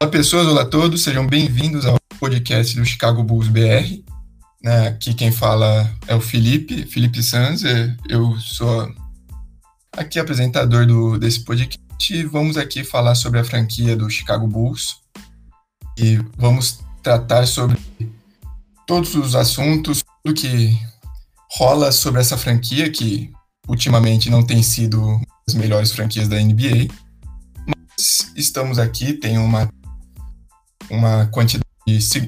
Olá pessoas, olá a todos, sejam bem-vindos ao podcast do Chicago Bulls BR. Né, aqui quem fala é o Felipe, Felipe Sanz, eu sou aqui apresentador do, desse podcast e vamos aqui falar sobre a franquia do Chicago Bulls e vamos tratar sobre todos os assuntos, tudo que rola sobre essa franquia que ultimamente não tem sido as melhores franquias da NBA, mas estamos aqui, tem uma uma quantidade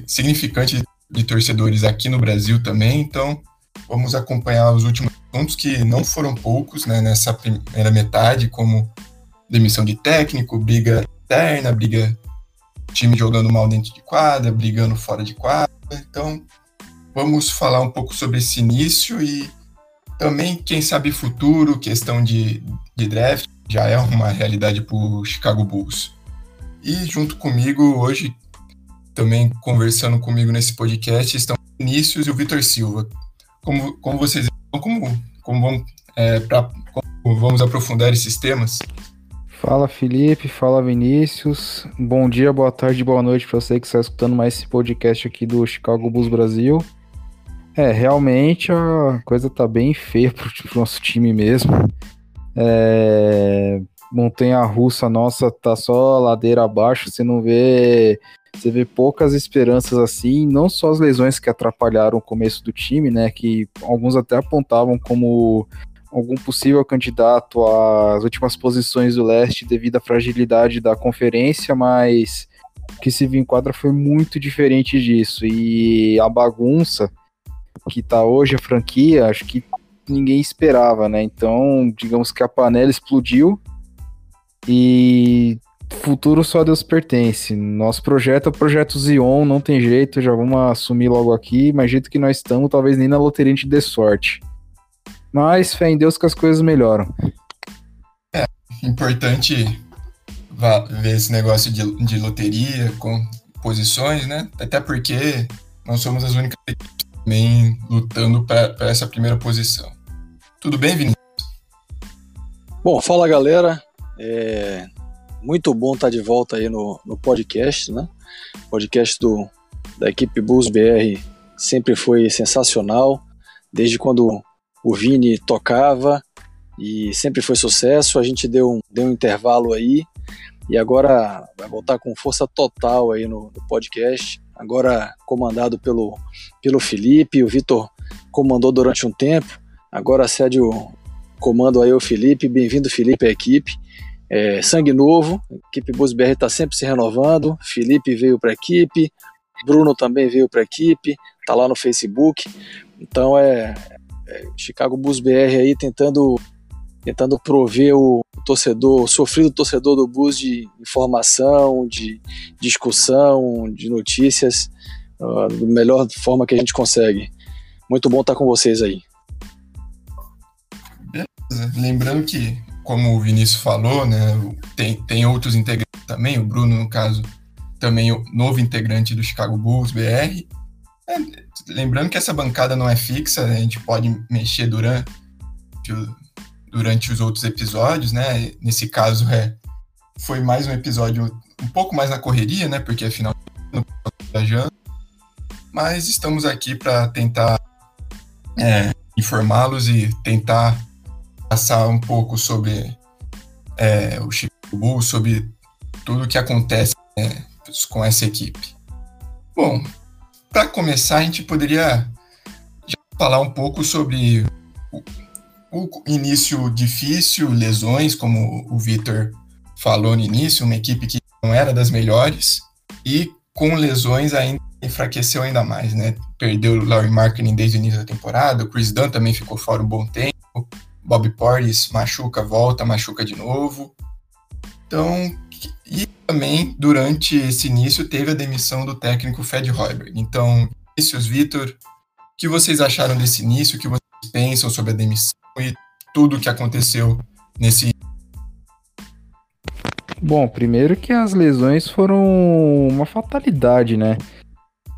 significante de torcedores aqui no Brasil também, então vamos acompanhar os últimos assuntos que não foram poucos né, nessa primeira metade, como demissão de técnico, briga interna, briga time jogando mal dentro de quadra, brigando fora de quadra. Então, vamos falar um pouco sobre esse início e também, quem sabe, futuro, questão de, de draft, já é uma realidade para o Chicago Bulls. E junto comigo hoje também conversando comigo nesse podcast estão o Vinícius e o Vitor Silva. Como, como vocês como, como, vamos, é, pra, como vamos aprofundar esses temas? Fala Felipe, fala Vinícius. Bom dia, boa tarde, boa noite para você que está escutando mais esse podcast aqui do Chicago Bulls Brasil. É, realmente a coisa tá bem feia pro, pro nosso time mesmo. É, montanha russa nossa tá só ladeira abaixo, você não vê você vê poucas esperanças assim, não só as lesões que atrapalharam o começo do time, né, que alguns até apontavam como algum possível candidato às últimas posições do leste devido à fragilidade da conferência, mas que se viu em quadra foi muito diferente disso. E a bagunça que tá hoje a franquia, acho que ninguém esperava, né? Então, digamos que a panela explodiu e futuro só Deus pertence. Nosso projeto é o projeto Zion, não tem jeito, já vamos assumir logo aqui, mas jeito que nós estamos, talvez nem na loteria a gente dê sorte. Mas fé em Deus que as coisas melhoram. É importante ver esse negócio de, de loteria com posições, né? Até porque nós somos as únicas equipes também lutando para essa primeira posição. Tudo bem, Vinícius? Bom, fala galera. É, muito bom estar de volta aí no, no podcast, né? Podcast do, da equipe Bulls BR sempre foi sensacional, desde quando o Vini tocava e sempre foi sucesso. A gente deu um, deu um intervalo aí e agora vai voltar com força total aí no, no podcast. Agora comandado pelo, pelo Felipe, o Vitor comandou durante um tempo, agora cede o comando aí ao Felipe. Bem-vindo, Felipe, à equipe. É, sangue novo, a equipe Bus BR está sempre se renovando. Felipe veio para a equipe, Bruno também veio para a equipe, tá lá no Facebook. Então é, é, Chicago Bus BR aí tentando tentando prover o torcedor, o sofrido torcedor do Bus de informação, de discussão, de notícias, uh, da melhor forma que a gente consegue. Muito bom estar com vocês aí. Beleza. Lembrando que como o Vinícius falou, né, tem, tem outros integrantes também, o Bruno, no caso, também o novo integrante do Chicago Bulls BR. É, lembrando que essa bancada não é fixa, a gente pode mexer durante, durante os outros episódios, né? Nesse caso, é, foi mais um episódio um pouco mais na correria, né? Porque afinal viajando. Mas estamos aqui para tentar é, informá-los e tentar passar um pouco sobre é, o Chicago Bulls, sobre tudo o que acontece né, com essa equipe. Bom, para começar, a gente poderia falar um pouco sobre o, o início difícil, lesões, como o Vitor falou no início, uma equipe que não era das melhores e com lesões ainda enfraqueceu ainda mais, né? Perdeu o Laurie Marketing desde o início da temporada, o Chris Dunn também ficou fora um bom tempo, Bob Portis machuca, volta, machuca de novo. Então, e também durante esse início teve a demissão do técnico Fed Hoiberg. Então, Vinícius, Vitor, o que vocês acharam desse início? O que vocês pensam sobre a demissão e tudo o que aconteceu nesse Bom, primeiro que as lesões foram uma fatalidade, né?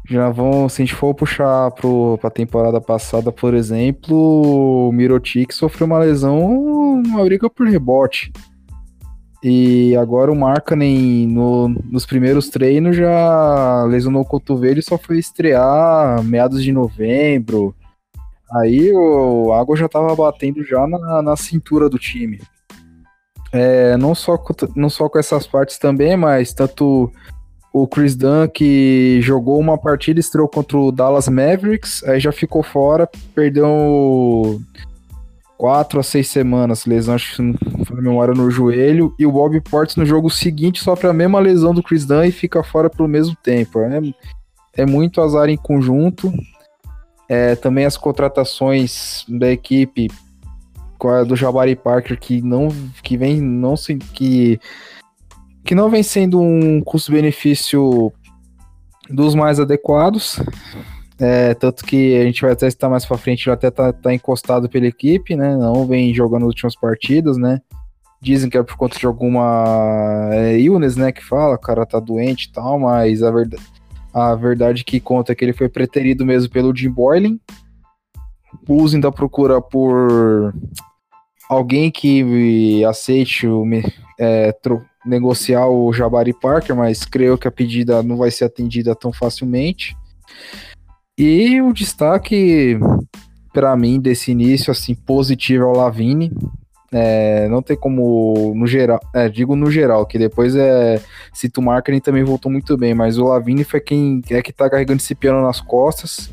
Já vão, se a gente for puxar para a temporada passada, por exemplo, o Mirotic sofreu uma lesão, uma briga por rebote. E agora o Markkanen no, nos primeiros treinos já lesionou o cotovelo e só foi estrear meados de novembro. Aí o Água já tava batendo já na, na cintura do time. É, não, só, não só com essas partes também, mas tanto o Chris Dunn que jogou uma partida, estreou contra o Dallas Mavericks, aí já ficou fora, perdeu quatro a seis semanas, lesão, acho que memória no joelho, e o Bob Portis no jogo seguinte sofre a mesma lesão do Chris Dunn e fica fora pelo mesmo tempo. É, é muito azar em conjunto. É, também as contratações da equipe do Jabari Parker que não que vem não se que que não vem sendo um custo-benefício dos mais adequados. É, tanto que a gente vai até estar mais para frente, ele até tá, tá, encostado pela equipe, né? Não vem jogando nas últimas partidas, né? Dizem que é por conta de alguma é, illness, né? Que fala, o cara tá doente e tal, mas a verdade, a verdade que conta é que ele foi preterido mesmo pelo Jim Boylan. O Bulls ainda procura por alguém que aceite o, é, negociar o Jabari Parker, mas creio que a pedida não vai ser atendida tão facilmente. E o destaque para mim desse início assim positivo é o Lavine. É, não tem como no geral, é, digo no geral, que depois é cito Marketing também voltou muito bem, mas o Lavine foi quem é que tá carregando esse piano nas costas.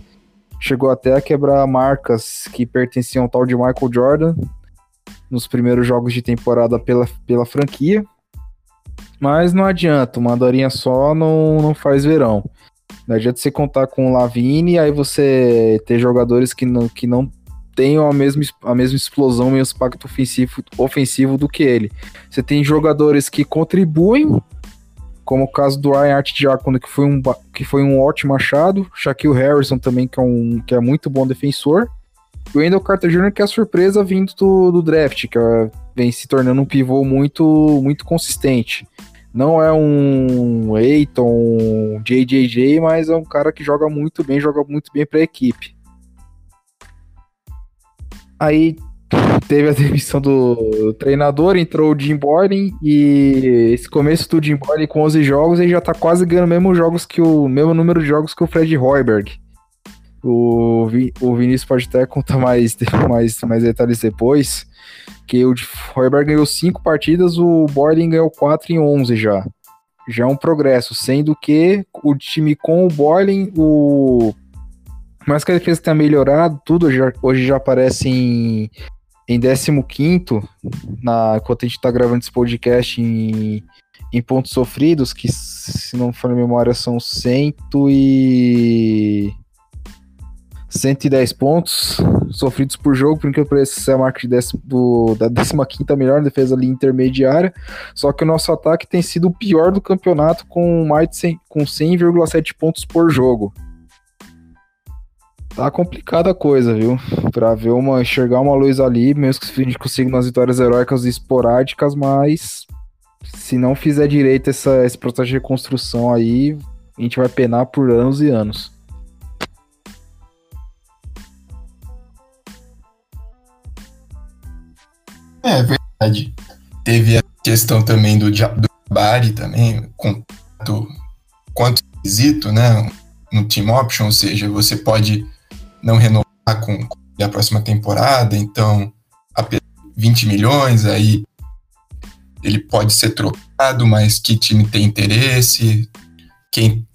Chegou até a quebrar marcas que pertenciam ao tal de Michael Jordan nos primeiros jogos de temporada pela, pela franquia. Mas não adianta, uma dorinha só não, não faz verão. Não adianta você contar com o Lavine e aí você ter jogadores que não, que não tenham a mesma, a mesma explosão e impacto ofensivo, ofensivo do que ele. Você tem jogadores que contribuem, como o caso do Ryan Art Diacono, que foi um, que foi um ótimo achado, Shaquille Harrison também, que é, um, que é muito bom defensor, e o Wendell Carter Jr., que é a surpresa vindo do, do draft, que é, vem se tornando um pivô muito, muito consistente. Não é um Eiton, JJJ, mas é um cara que joga muito bem, joga muito bem para a equipe. Aí teve a demissão do treinador, entrou o Jim Boylan e esse começo do Jim Boylan com 11 jogos, ele já tá quase ganhando mesmo jogos que o mesmo número de jogos que o Fred Hoiberg. O, Vi, o Vinícius pode até contar mais, mais, mais detalhes depois. Que o Hoiberg ganhou 5 partidas, o Boylan ganhou 4 em 11 já. Já é um progresso, sendo que o time com o Boylan, o. Mais que a defesa tenha melhorado, tudo já, hoje já aparece em, em 15 na, enquanto a gente está gravando esse podcast em, em pontos sofridos, que se não for memória são 100 e 110 pontos sofridos por jogo, porque pareça é a marca de décimo, do, da 15 melhor defesa ali intermediária. Só que o nosso ataque tem sido o pior do campeonato com mais de 100, com 100,7 pontos por jogo. Tá complicada a coisa, viu? Pra ver uma, enxergar uma luz ali, mesmo que a gente consiga umas vitórias heróicas esporádicas, mas se não fizer direito essa, esse processo de reconstrução aí, a gente vai penar por anos e anos. É verdade. Teve a questão também do, do Bari também, quanto, quanto esquisito, né? No team option, ou seja, você pode não renovar com, com a próxima temporada, então apenas 20 milhões, aí ele pode ser trocado, mas que time tem interesse, quem,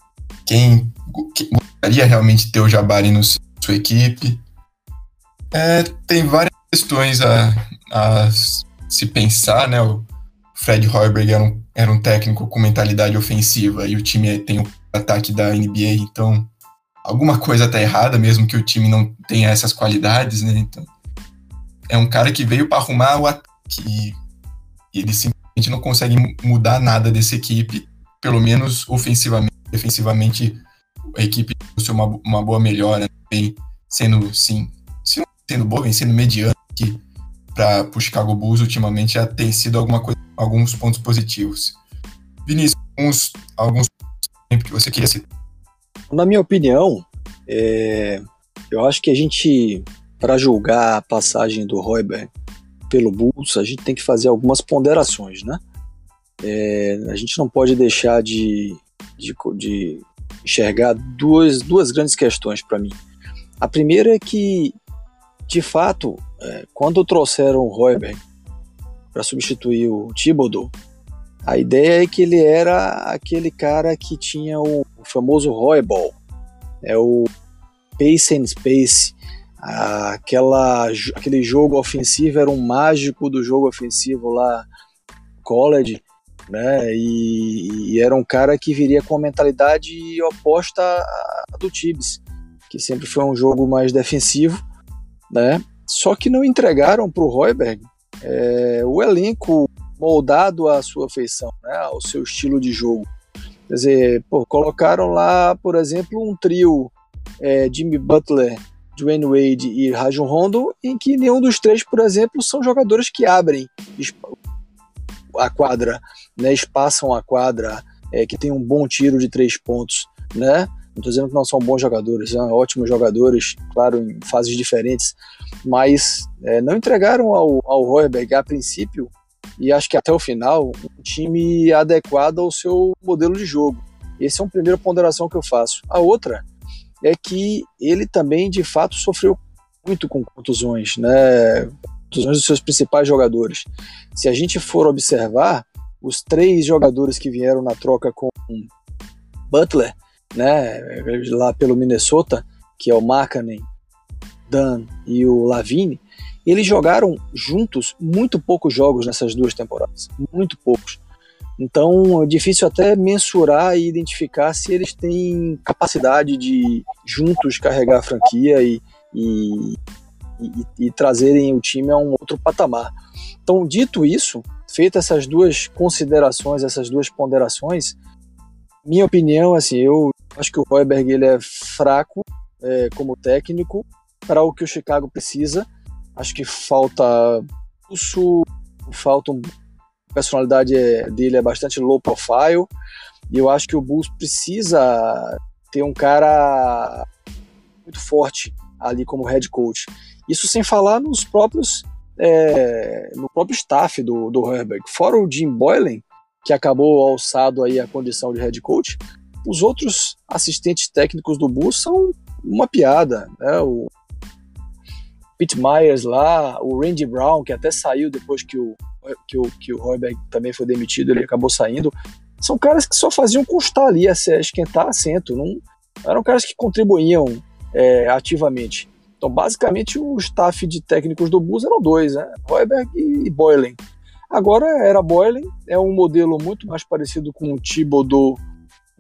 quem, quem gostaria realmente ter o Jabari na sua equipe. É, tem várias questões a, a se pensar, né? O Fred Hoiberg era um, era um técnico com mentalidade ofensiva e o time tem o ataque da NBA, então alguma coisa tá errada, mesmo que o time não tenha essas qualidades, né? Então, é um cara que veio para arrumar o ataque e ele simplesmente não consegue mudar nada dessa equipe, pelo menos ofensivamente, defensivamente a equipe tem uma, uma boa melhora, vem sendo sim, sendo boa, vem sendo mediana aqui para o Chicago Bulls ultimamente já tem sido alguma coisa, alguns pontos positivos. Vinícius, alguns, alguns que você queria citar? Na minha opinião, é, eu acho que a gente, para julgar a passagem do Royber pelo Bulls, a gente tem que fazer algumas ponderações, né? é, a gente não pode deixar de, de, de enxergar duas, duas grandes questões para mim. A primeira é que, de fato, é, quando trouxeram o Royberg para substituir o Thibodeau, a ideia é que ele era aquele cara que tinha o, famoso Royball, é o pace and space, aquela, aquele jogo ofensivo era um mágico do jogo ofensivo lá college, né? E, e, era um cara que viria com a mentalidade oposta à do Tibbs, que sempre foi um jogo mais defensivo, né? Só que não entregaram para o Royberg é, o elenco moldado à sua feição, né? Ao seu estilo de jogo. Quer dizer, pô, colocaram lá, por exemplo, um trio é, Jimmy Butler, Dwayne Wade e Rajon Rondo, em que nenhum dos três, por exemplo, são jogadores que abrem a quadra, né, espaçam a quadra, é, que tem um bom tiro de três pontos, né? Não estou dizendo que não são bons jogadores, são ótimos jogadores, claro, em fases diferentes, mas é, não entregaram ao, ao a princípio e acho que até o final um time adequado ao seu modelo de jogo. Essa é uma primeira ponderação que eu faço. A outra é que ele também de fato sofreu muito com contusões, né? Contusões dos seus principais jogadores. Se a gente for observar, os três jogadores que vieram na troca com Butler, né, lá pelo Minnesota, que é o Markkanen, Dan e o Lavine, eles jogaram juntos muito poucos jogos nessas duas temporadas, muito poucos. Então é difícil até mensurar e identificar se eles têm capacidade de juntos carregar a franquia e, e, e, e trazerem o time a um outro patamar. Então, dito isso, feitas essas duas considerações, essas duas ponderações, minha opinião, assim, eu acho que o Royberg ele é fraco é, como técnico para o que o Chicago precisa. Acho que falta pulso, falta um personalidade é, dele é bastante low profile. E eu acho que o Bulls precisa ter um cara muito forte ali como head coach. Isso sem falar nos próprios é, no próprio staff do, do Herbert. Fora o Jim Boylan, que acabou alçado aí a condição de head coach, os outros assistentes técnicos do Bulls são uma piada. Né? O Pete Myers lá, o Randy Brown, que até saiu depois que o, que o, que o Royberg também foi demitido, ele acabou saindo. São caras que só faziam constar ali, esquentar assento, não eram caras que contribuíam é, ativamente. Então, basicamente, o staff de técnicos do Bulls eram dois, né? Royberg e Boylan. Agora era Boylan, é um modelo muito mais parecido com o Thibodeau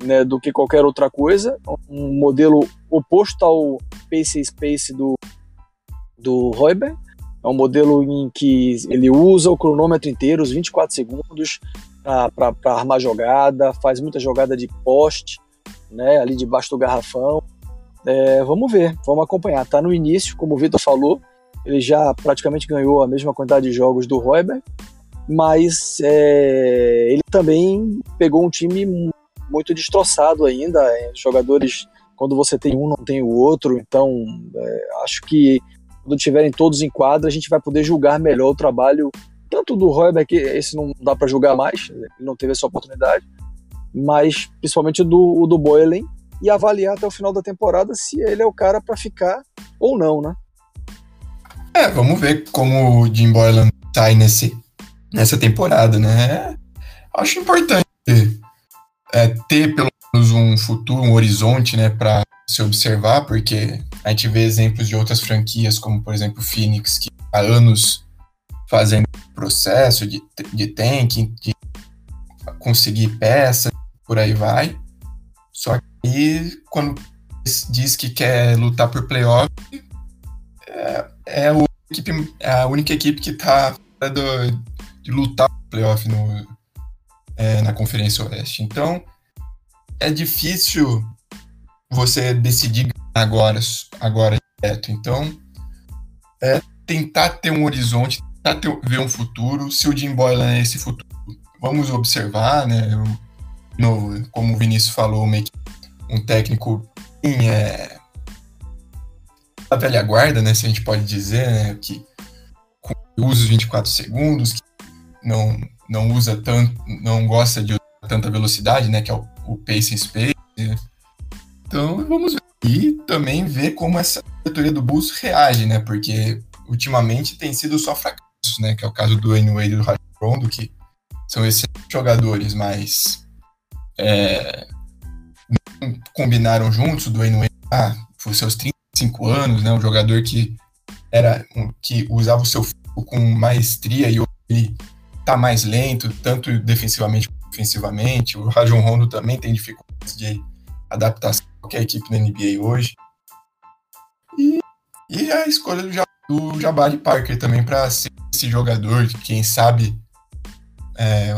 né, do que qualquer outra coisa, um modelo oposto ao Pace Space do, do Royberg, é um modelo em que ele usa o cronômetro inteiro, os 24 segundos, para armar jogada, faz muita jogada de poste, né, ali debaixo do garrafão. É, vamos ver, vamos acompanhar. Está no início, como o Vitor falou, ele já praticamente ganhou a mesma quantidade de jogos do Royberg, mas é, ele também pegou um time muito destroçado ainda. É, jogadores, quando você tem um, não tem o outro. Então, é, acho que quando tiverem todos em quadra, a gente vai poder julgar melhor o trabalho, tanto do Royber, que esse não dá para julgar mais, ele não teve essa oportunidade, mas principalmente do, o do Boylan, e avaliar até o final da temporada se ele é o cara para ficar ou não, né? É, vamos ver como o Jim Boylan sai nesse, nessa temporada, né? Acho importante é, ter pelo menos um futuro, um horizonte, né, para se observar, porque a gente vê exemplos de outras franquias, como por exemplo o Phoenix, que há anos fazendo processo de, de tanking, de conseguir peça, por aí vai. Só que quando diz que quer lutar por playoff, é, é, a, equipe, é a única equipe que está de lutar por playoff no, é, na Conferência Oeste. Então, é difícil você decidir agora, agora direto. Então, é tentar ter um horizonte, tentar ter, ver um futuro. Se o Jim Boylan é esse futuro, vamos observar, né? Como o Vinícius falou, um técnico em, é, a velha guarda, né? Se a gente pode dizer, né? Que usa os 24 segundos, que não não usa tanto, não gosta de tanta velocidade, né? Que é o, o pace space. Né? Então vamos ver. E também ver como essa diretoria do Bulls reage, né? Porque ultimamente tem sido só fracassos, né? Que é o caso do Wade e do Rondo, que são excelentes jogadores, mas é, não combinaram juntos. O Dwayne Wade, ah, por seus 35 anos, né? Um jogador que era um, que usava o seu com maestria e ele tá mais lento, tanto defensivamente como ofensivamente. O Rajon Rondo também tem dificuldades de adaptação a qualquer equipe na NBA hoje. E, e a escolha do, do Jabari Parker também para ser esse jogador, quem sabe é,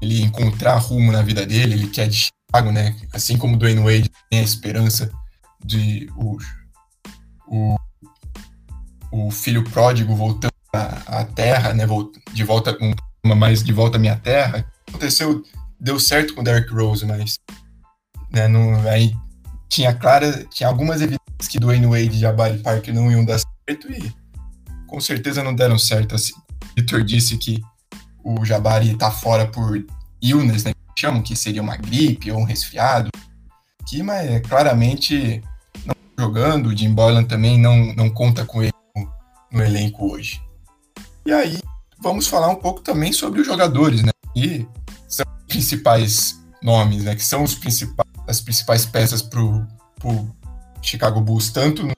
ele encontrar rumo na vida dele, ele quer de Chicago, né? Assim como o Dwayne Wade tem a esperança de o, o, o filho pródigo voltando à, terra, né? De volta com uma mais de volta à minha terra. Aconteceu, deu certo com Derrick Rose, mas né, não, aí tinha clara, tinha algumas evidências que Dwayne Wade e Jabari Parker não iam dar certo e com certeza não deram certo assim. O Victor disse que o Jabari tá fora por illness, né? Chamam que seria uma gripe ou um resfriado. Que, mas é, claramente não tá jogando. O Jim Boylan também não, não conta com ele no, no elenco hoje. E aí, vamos falar um pouco também sobre os jogadores, né? Que são os principais nomes, né? Que são os principais, as principais peças pro, pro Chicago Bulls, tanto no,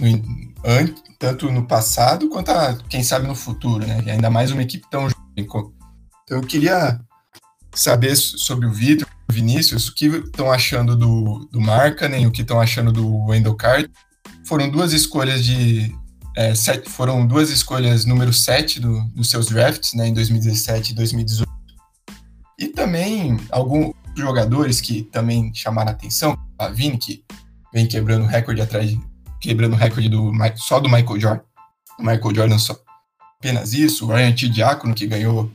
no, tanto no passado quanto, a, quem sabe, no futuro, né? E ainda mais uma equipe tão então eu queria saber sobre o Vitor, o Vinícius, o que estão achando do, do Markkanen, o que estão achando do Wendell Carter. Foram duas escolhas de. É, foram duas escolhas número 7 do, dos seus drafts, né, em 2017 e 2018. E também alguns jogadores que também chamaram a atenção, a Vini, que vem quebrando recorde atrás de, quebrando recorde do, só do Michael Jordan. O Michael Jordan só, apenas isso. O Ryan T. Que ganhou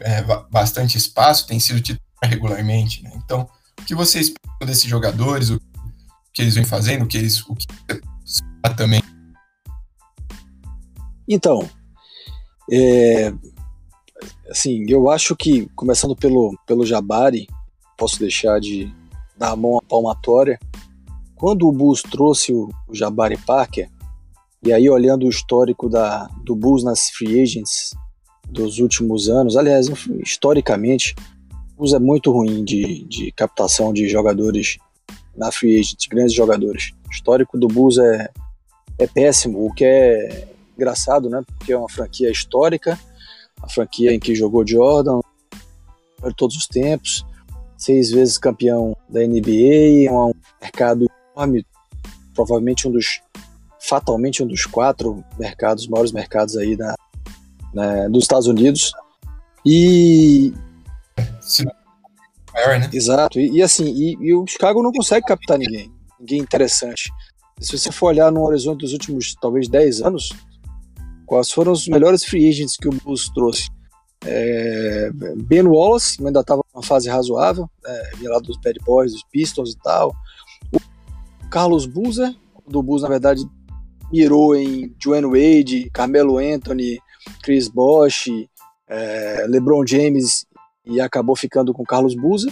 é, bastante espaço, tem sido titular regularmente. Né? Então, o que vocês pensam desses jogadores, o que eles vêm fazendo, o que eles o que também? Então, é, assim, eu acho que, começando pelo, pelo Jabari, posso deixar de dar a mão à palmatória. Quando o Bulls trouxe o, o Jabari Parker, e aí, olhando o histórico da, do Bulls nas free agents dos últimos anos, aliás, historicamente, o Bulls é muito ruim de, de captação de jogadores na free agent, grandes jogadores. O histórico do Bulls é, é péssimo, o que é engraçado, né? Porque é uma franquia histórica, a franquia em que jogou Jordan de todos os tempos, seis vezes campeão da NBA, um mercado enorme, provavelmente um dos fatalmente um dos quatro mercados, maiores mercados aí da, né, dos Estados Unidos. E. maior, né? Exato. E, e assim, e, e, o Chicago não consegue captar ninguém. Ninguém interessante. Se você for olhar no horizonte dos últimos, talvez, 10 anos, quais foram os melhores free agents que o Bulls trouxe? É, ben Wallace, ainda estava numa fase razoável, é, lá dos Bad Boys, dos Pistons e tal. O Carlos Boozer, do Bulls, na verdade, mirou em Dwayne Wade, Carmelo Anthony, Chris Bosh, é, LeBron James e acabou ficando com Carlos Buza.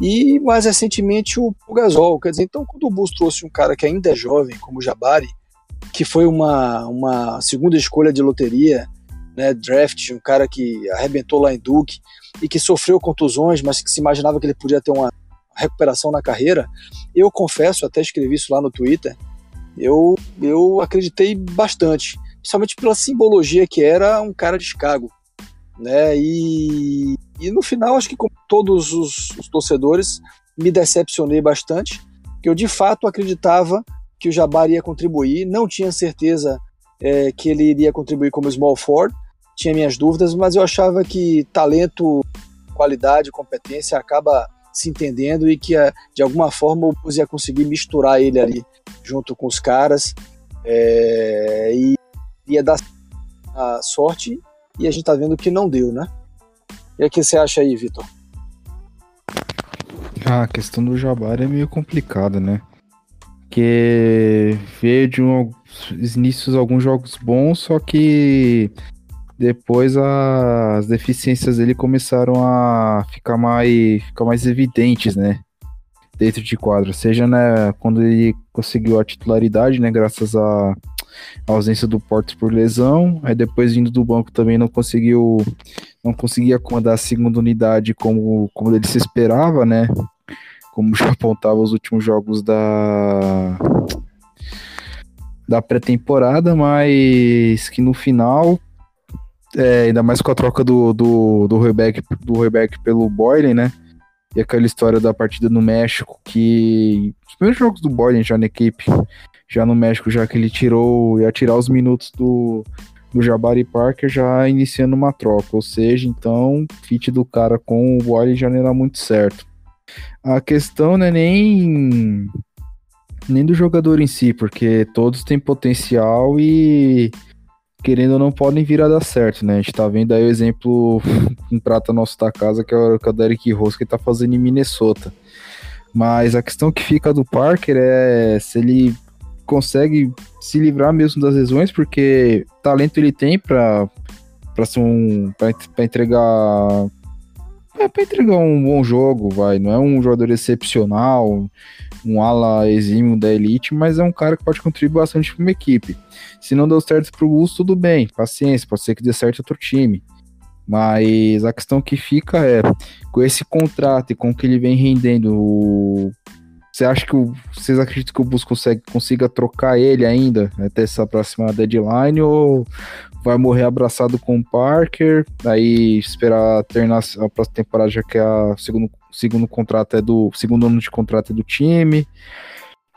E mais recentemente o, o Gasol. Quer dizer, então quando o Bulls trouxe um cara que ainda é jovem, como o Jabari, que foi uma, uma segunda escolha de loteria, né, draft, um cara que arrebentou lá em Duke e que sofreu contusões, mas que se imaginava que ele podia ter uma recuperação na carreira. Eu confesso, até escrevi isso lá no Twitter, eu, eu acreditei bastante, principalmente pela simbologia que era um cara de Chicago. Né? E, e no final, acho que como todos os, os torcedores, me decepcionei bastante, porque eu de fato acreditava que o Jabari ia contribuir, não tinha certeza é, que ele iria contribuir como small forward, tinha minhas dúvidas, mas eu achava que talento, qualidade, competência acaba se entendendo e que de alguma forma o Bus ia conseguir misturar ele ali junto com os caras é, e ia dar a sorte e a gente tá vendo que não deu, né? E o que você acha aí, Vitor? Ah, a questão do Jabari é meio complicada, né? Que veio de um, inícios alguns jogos bons, só que depois as deficiências dele começaram a ficar mais, ficar mais evidentes, né? Dentro de quadro, seja né, quando ele conseguiu a titularidade, né? Graças à ausência do Porto por lesão, aí depois vindo do banco também não conseguiu, não conseguia acomodar a segunda unidade como, como ele se esperava, né? Como já apontava os últimos jogos da da pré-temporada, mas que no final é, ainda mais com a troca do, do, do Rebeck do Rebeck pelo Boylen, né? E aquela história da partida no México, que os primeiros jogos do Boylen já na equipe, já no México, já que ele tirou, ia tirar os minutos do, do Jabari Parker já iniciando uma troca. Ou seja, então, fit do cara com o Boylen já não era muito certo. A questão não é nem, nem do jogador em si, porque todos têm potencial e querendo ou não, podem vir a dar certo, né? A gente tá vendo aí o exemplo um prata nosso da casa, que é o, é Derek Rose, que tá fazendo em Minnesota. Mas a questão que fica do Parker é se ele consegue se livrar mesmo das lesões, porque talento ele tem para para um entregar é para entregar um bom jogo, vai, não é um jogador excepcional, um ala exímio da elite, mas é um cara que pode contribuir bastante para uma equipe. Se não deu certo para o Bulls, tudo bem, paciência, pode ser que dê certo outro time. Mas a questão que fica é, com esse contrato e com o que ele vem rendendo, você acha que o, vocês acreditam que o Bulls consegue, consiga trocar ele ainda até essa próxima deadline ou vai morrer abraçado com o Parker, aí esperar terminar a próxima temporada já que a segundo segundo contrato é do segundo ano de contrato é do time.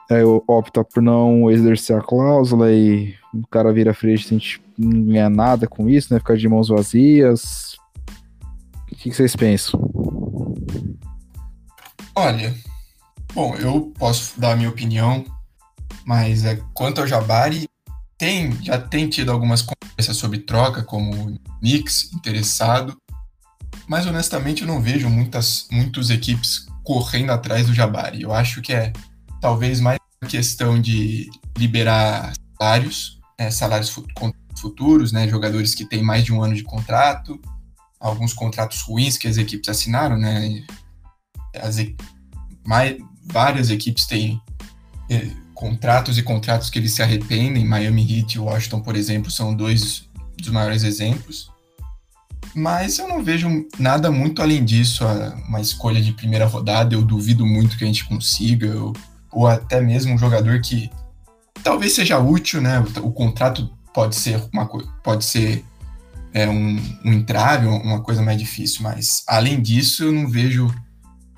Aí opta por não exercer a cláusula e o cara vira free agent não ganha nada com isso, né? Ficar de mãos vazias. O que vocês pensam? Olha, bom, eu posso dar a minha opinião, mas é, quanto ao Jabari, tem, já tem tido algumas conversas sobre troca, como Knicks interessado, mas honestamente eu não vejo muitas muitas equipes correndo atrás do Jabari. Eu acho que é talvez mais questão de liberar salários, é, salários futuros, né, jogadores que têm mais de um ano de contrato, alguns contratos ruins que as equipes assinaram, né, as, mais, várias equipes têm é, contratos e contratos que eles se arrependem, Miami Heat e Washington, por exemplo, são dois dos maiores exemplos. Mas eu não vejo nada muito além disso, uma escolha de primeira rodada. Eu duvido muito que a gente consiga, ou, ou até mesmo um jogador que talvez seja útil, né? O, o contrato pode ser uma pode ser é, um, um entrave, uma coisa mais difícil, mas além disso, eu não vejo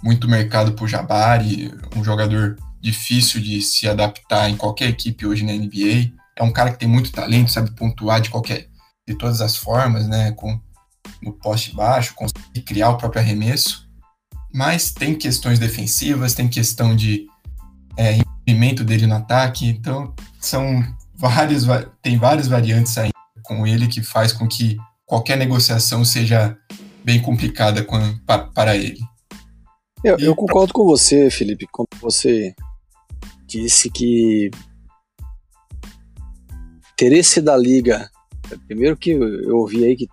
muito mercado para o Jabari, um jogador difícil de se adaptar em qualquer equipe hoje na NBA. É um cara que tem muito talento, sabe pontuar de qualquer de todas as formas, né? Com no poste baixo, conseguir criar o próprio arremesso, mas tem questões defensivas, tem questão de é, envolvimento dele no ataque, então são várias, tem várias variantes aí com ele que faz com que qualquer negociação seja bem complicada com, para, para ele. Eu, eu concordo com você, Felipe, quando você disse que interesse da liga. Primeiro que eu ouvi aí que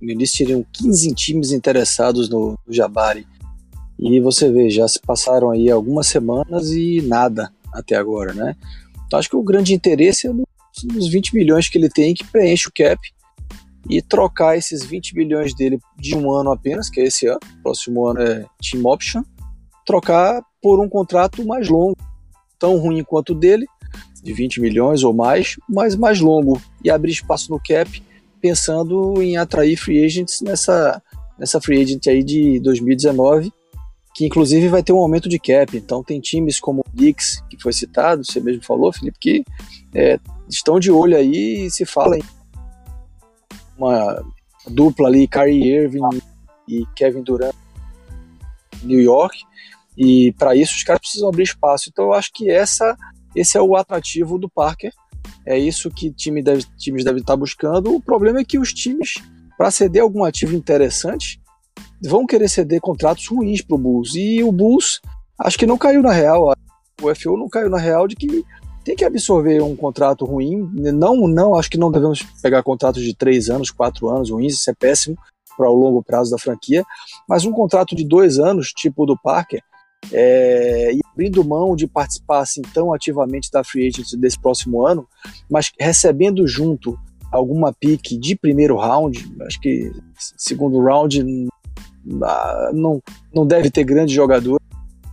no início teriam 15 times interessados no, no Jabari. E você vê, já se passaram aí algumas semanas e nada até agora, né? Então acho que o grande interesse é nos 20 milhões que ele tem que preenche o cap e trocar esses 20 milhões dele de um ano apenas, que é esse ano, próximo ano é team option, trocar por um contrato mais longo, tão ruim quanto o dele, de 20 milhões ou mais, mas mais longo e abrir espaço no cap pensando em atrair free agents nessa, nessa free agent aí de 2019, que inclusive vai ter um aumento de cap. Então tem times como o Knicks, que foi citado, você mesmo falou, Felipe, que é, estão de olho aí e se fala em uma dupla ali, Kyrie Irving e Kevin Durant New York, e para isso os caras precisam abrir espaço. Então eu acho que essa esse é o atrativo do Parker é isso que time deve, times devem estar buscando. O problema é que os times, para ceder algum ativo interessante, vão querer ceder contratos ruins para o Bulls. E o Bulls, acho que não caiu na real. O FO não caiu na real de que tem que absorver um contrato ruim. Não, não, acho que não devemos pegar contratos de três anos, quatro anos ruins, isso é péssimo para o longo prazo da franquia. Mas um contrato de dois anos, tipo o do Parker, é, e abrindo mão de participar assim tão ativamente da free agency desse próximo ano, mas recebendo junto alguma pique de primeiro round, acho que segundo round não, não deve ter grande jogador,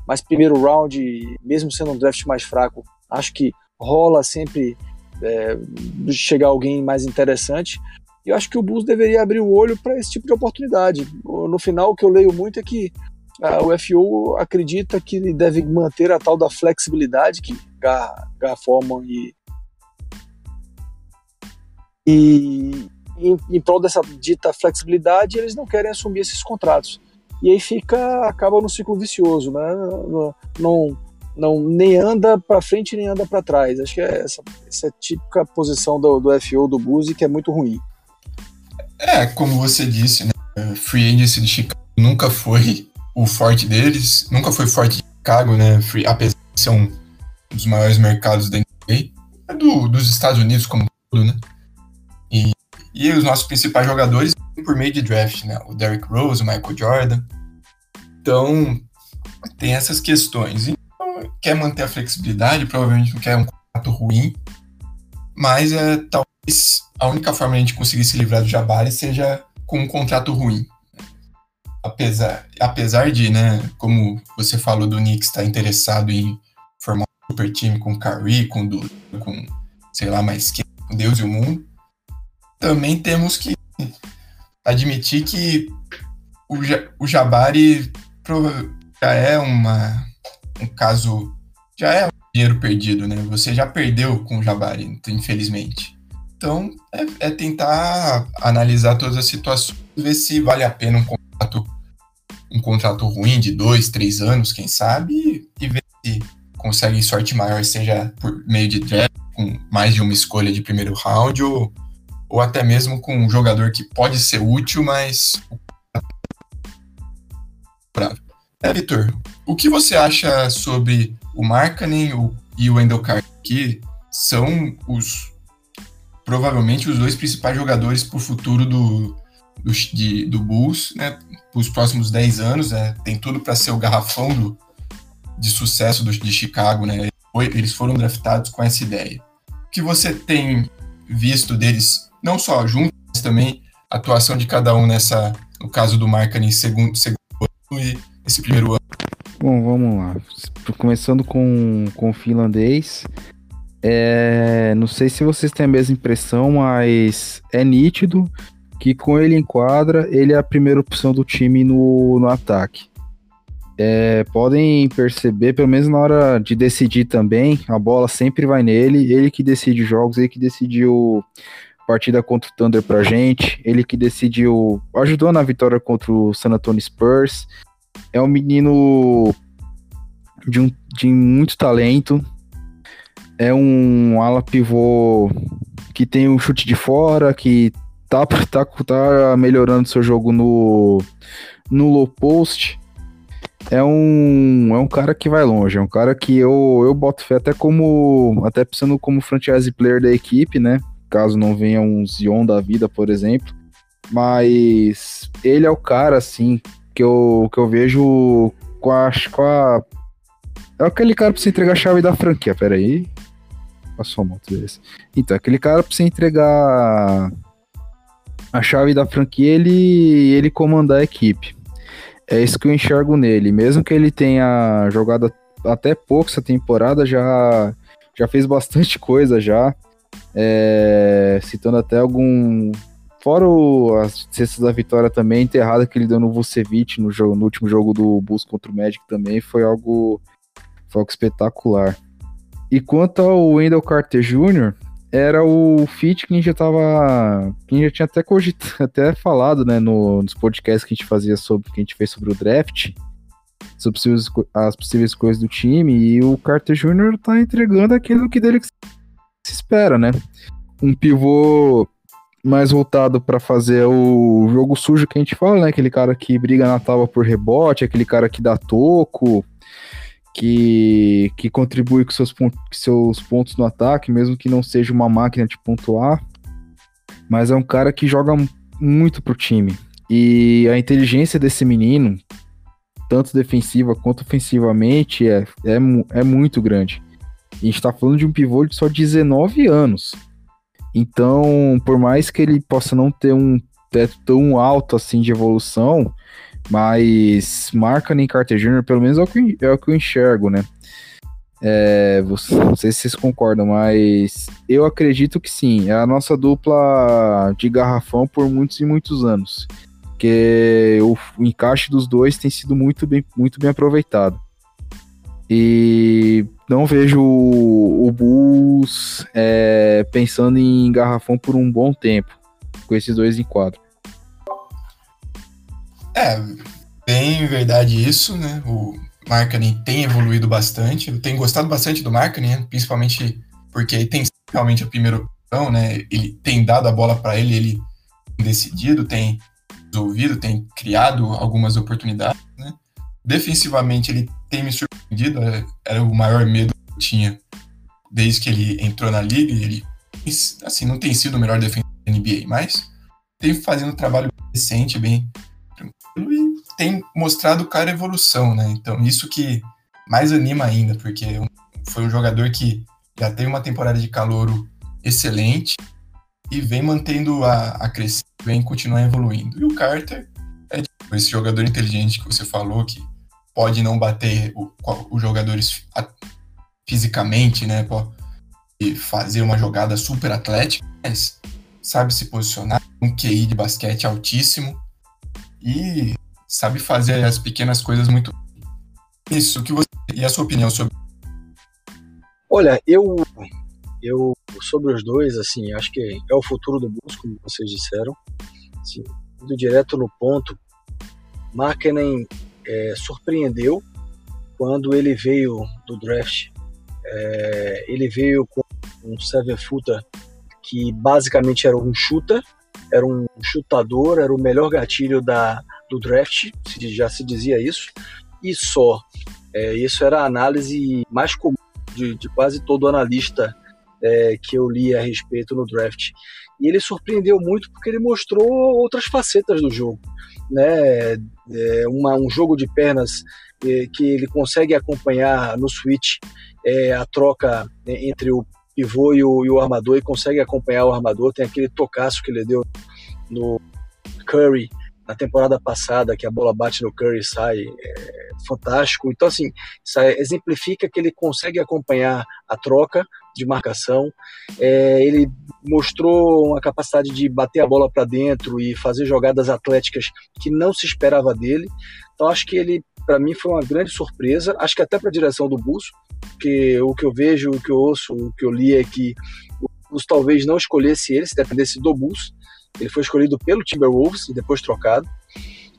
mas primeiro round, mesmo sendo um draft mais fraco, acho que rola sempre é, chegar alguém mais interessante. E eu acho que o Bulls deveria abrir o olho para esse tipo de oportunidade. No final, o que eu leio muito é que o FO acredita que deve manter a tal da flexibilidade que Gar, Gar Forman e, e em, em prol dessa dita flexibilidade, eles não querem assumir esses contratos. E aí fica, acaba no ciclo vicioso, né? Não, não não nem anda para frente nem anda para trás. Acho que é essa, essa é típica posição do, do FO do Buzzi que é muito ruim. É, como você disse, né? Free Agency de Chicago nunca foi o forte deles, nunca foi forte de Chicago, né? Apesar de ser um dos maiores mercados da NBA, é do, dos Estados Unidos como todo, né? E, e os nossos principais jogadores por meio de draft, né? O Derrick Rose, o Michael Jordan. Então, tem essas questões quer manter a flexibilidade, provavelmente não quer um contrato ruim, mas é, talvez a única forma de a gente conseguir se livrar do Jabari seja com um contrato ruim. Apesar, apesar de, né, como você falou do Knicks estar tá interessado em formar um super time com Curry, com Dudu, com sei lá mais quem, com Deus e o mundo, também temos que admitir que o, o Jabari já é uma um caso já é um dinheiro perdido, né? Você já perdeu com o Jabari, infelizmente. Então, é, é, tentar analisar todas as situações, ver se vale a pena um contrato, um contrato ruim de dois, três anos, quem sabe, e ver se consegue sorte maior, seja por meio de draft, com mais de uma escolha de primeiro round, ou, ou até mesmo com um jogador que pode ser útil, mas. É, Vitor, o que você acha sobre o Markkanen e o Wendell Carter, que são os provavelmente os dois principais jogadores para o futuro do, do, de, do Bulls, né, para os próximos 10 anos, né, tem tudo para ser o garrafão do, de sucesso do, de Chicago, né, eles foram draftados com essa ideia. O que você tem visto deles, não só juntos, mas também a atuação de cada um nessa, no caso do Markkanen, segundo, segundo e esse primeiro ano? Bom, vamos lá. Começando com, com o finlandês. É, não sei se vocês têm a mesma impressão, mas é nítido que com ele em quadra, ele é a primeira opção do time no, no ataque. É, podem perceber, pelo menos na hora de decidir também, a bola sempre vai nele, ele que decide jogos, ele que decidiu partida contra o Thunder pra gente, ele que decidiu, ajudou na vitória contra o San Antonio Spurs, é um menino de, um, de muito talento. É um ala pivô que tem um chute de fora, que tá, tá, tá melhorando seu jogo no, no low post. É um, é um cara que vai longe, é um cara que eu, eu boto fé até como. Até pensando como franchise player da equipe, né? Caso não venha um Zion da vida, por exemplo. Mas ele é o cara, assim, que eu, que eu vejo com a, com a. É aquele cara pra você entregar a chave da franquia, peraí. Passou a moto desse. Então, aquele cara pra você entregar a chave da franquia, ele, ele comandar a equipe. É isso que eu enxergo nele. Mesmo que ele tenha jogado até pouco essa temporada, já, já fez bastante coisa já. É, citando até algum Fora o, as cestas da vitória também, enterrada que ele deu no Vucevic no, jogo, no último jogo do Bulls contra o Magic também, foi algo, foi algo espetacular. E quanto ao Wendell Carter Jr., era o fit que a gente já tava. Que a gente já tinha até cogitado, até falado, né, no, nos podcasts que a gente fazia sobre que a gente fez sobre o draft, sobre as possíveis coisas do time, e o Carter Jr. tá entregando aquilo que dele que se espera, né? Um pivô mais voltado para fazer o jogo sujo que a gente fala, né? Aquele cara que briga na tábua por rebote, aquele cara que dá toco, que, que contribui com seus, seus pontos no ataque, mesmo que não seja uma máquina de pontuar. Mas é um cara que joga muito pro time. E a inteligência desse menino, tanto defensiva quanto ofensivamente, é, é, é muito grande. A gente tá falando de um pivô de só 19 anos. Então, por mais que ele possa não ter um teto tão alto assim de evolução, mas Markkanen e Carter Jr., pelo menos é o que, é o que eu enxergo, né? É, você, não sei se vocês concordam, mas eu acredito que sim. É a nossa dupla de garrafão por muitos e muitos anos. Porque o, o encaixe dos dois tem sido muito bem, muito bem aproveitado. E não vejo o, o Bulls é, pensando em garrafão por um bom tempo com esses dois em quadro. É, bem verdade isso, né? O Markkanen tem evoluído bastante. Eu tenho gostado bastante do Markkanen, principalmente porque ele tem realmente a primeira opção, né? Ele tem dado a bola para ele, ele tem decidido, tem resolvido, tem criado algumas oportunidades, né? Defensivamente ele tem me surpreendido, é, era o maior medo que eu tinha desde que ele entrou na liga, ele assim não tem sido o melhor defensor da NBA, mas tem fazendo um trabalho decente, bem e tem mostrado cara evolução, né? Então, isso que mais anima ainda, porque foi um jogador que já tem uma temporada de calouro excelente e vem mantendo a, a crescer, vem continuar evoluindo. E o Carter é tipo, esse jogador inteligente que você falou, que pode não bater os jogadores fisicamente, né? Pode fazer uma jogada super atlética, mas sabe se posicionar, um QI de basquete altíssimo e sabe fazer as pequenas coisas muito. Isso que você e a sua opinião sobre? Olha, eu eu sobre os dois, assim, acho que é o futuro do Bulls, como vocês disseram. Assim, indo direto no ponto, Markkinen é, surpreendeu quando ele veio do draft. É, ele veio com um seven footer que basicamente era um shooter, era um chutador, era o melhor gatilho da, do draft, já se dizia isso, e só. É, isso era a análise mais comum de, de quase todo analista é, que eu li a respeito no draft. E ele surpreendeu muito porque ele mostrou outras facetas do jogo. Né? É uma, um jogo de pernas é, que ele consegue acompanhar no switch é, a troca né, entre o pivô e o, e o armador e consegue acompanhar o armador. Tem aquele tocaço que ele deu no Curry na temporada passada, que a bola bate no Curry e sai, é fantástico. Então, assim, exemplifica que ele consegue acompanhar a troca de marcação. É, ele mostrou uma capacidade de bater a bola para dentro e fazer jogadas atléticas que não se esperava dele. Então, acho que ele, para mim, foi uma grande surpresa. Acho que até para a direção do Bulls, porque o que eu vejo, o que eu ouço, o que eu li é que o Bulls talvez não escolhesse ele, se dependesse do Bulls. Ele foi escolhido pelo Timberwolves e depois trocado.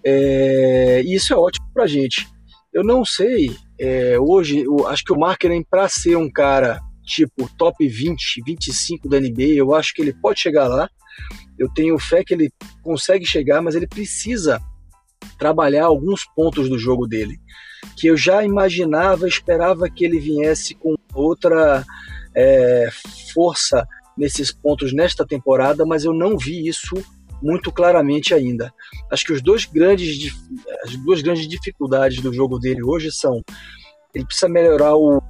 É, e isso é ótimo para a gente. Eu não sei, é, hoje, eu acho que o Markkinen, para ser um cara tipo top 20, 25 da NBA, eu acho que ele pode chegar lá. Eu tenho fé que ele consegue chegar, mas ele precisa trabalhar alguns pontos do jogo dele que eu já imaginava, esperava que ele viesse com outra é, força nesses pontos nesta temporada, mas eu não vi isso muito claramente ainda. Acho que os dois grandes, as duas grandes dificuldades do jogo dele hoje são ele precisa melhorar o,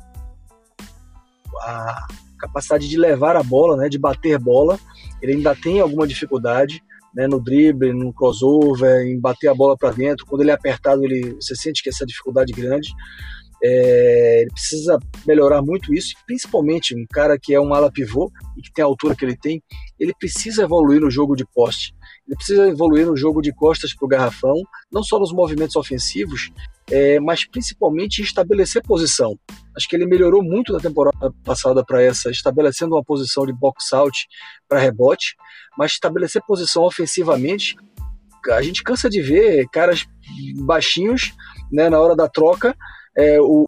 a capacidade de levar a bola, né, de bater bola. Ele ainda tem alguma dificuldade né, no drible, no crossover, em bater a bola para dentro. Quando ele é apertado, ele, você sente que essa dificuldade grande. É, ele precisa melhorar muito isso, principalmente um cara que é um ala pivô e que tem a altura que ele tem, ele precisa evoluir no jogo de poste. Ele precisa evoluir no jogo de costas para o garrafão, não só nos movimentos ofensivos, é, mas principalmente estabelecer posição. Acho que ele melhorou muito da temporada passada para essa, estabelecendo uma posição de box out para rebote, mas estabelecer posição ofensivamente, a gente cansa de ver caras baixinhos né, na hora da troca é, o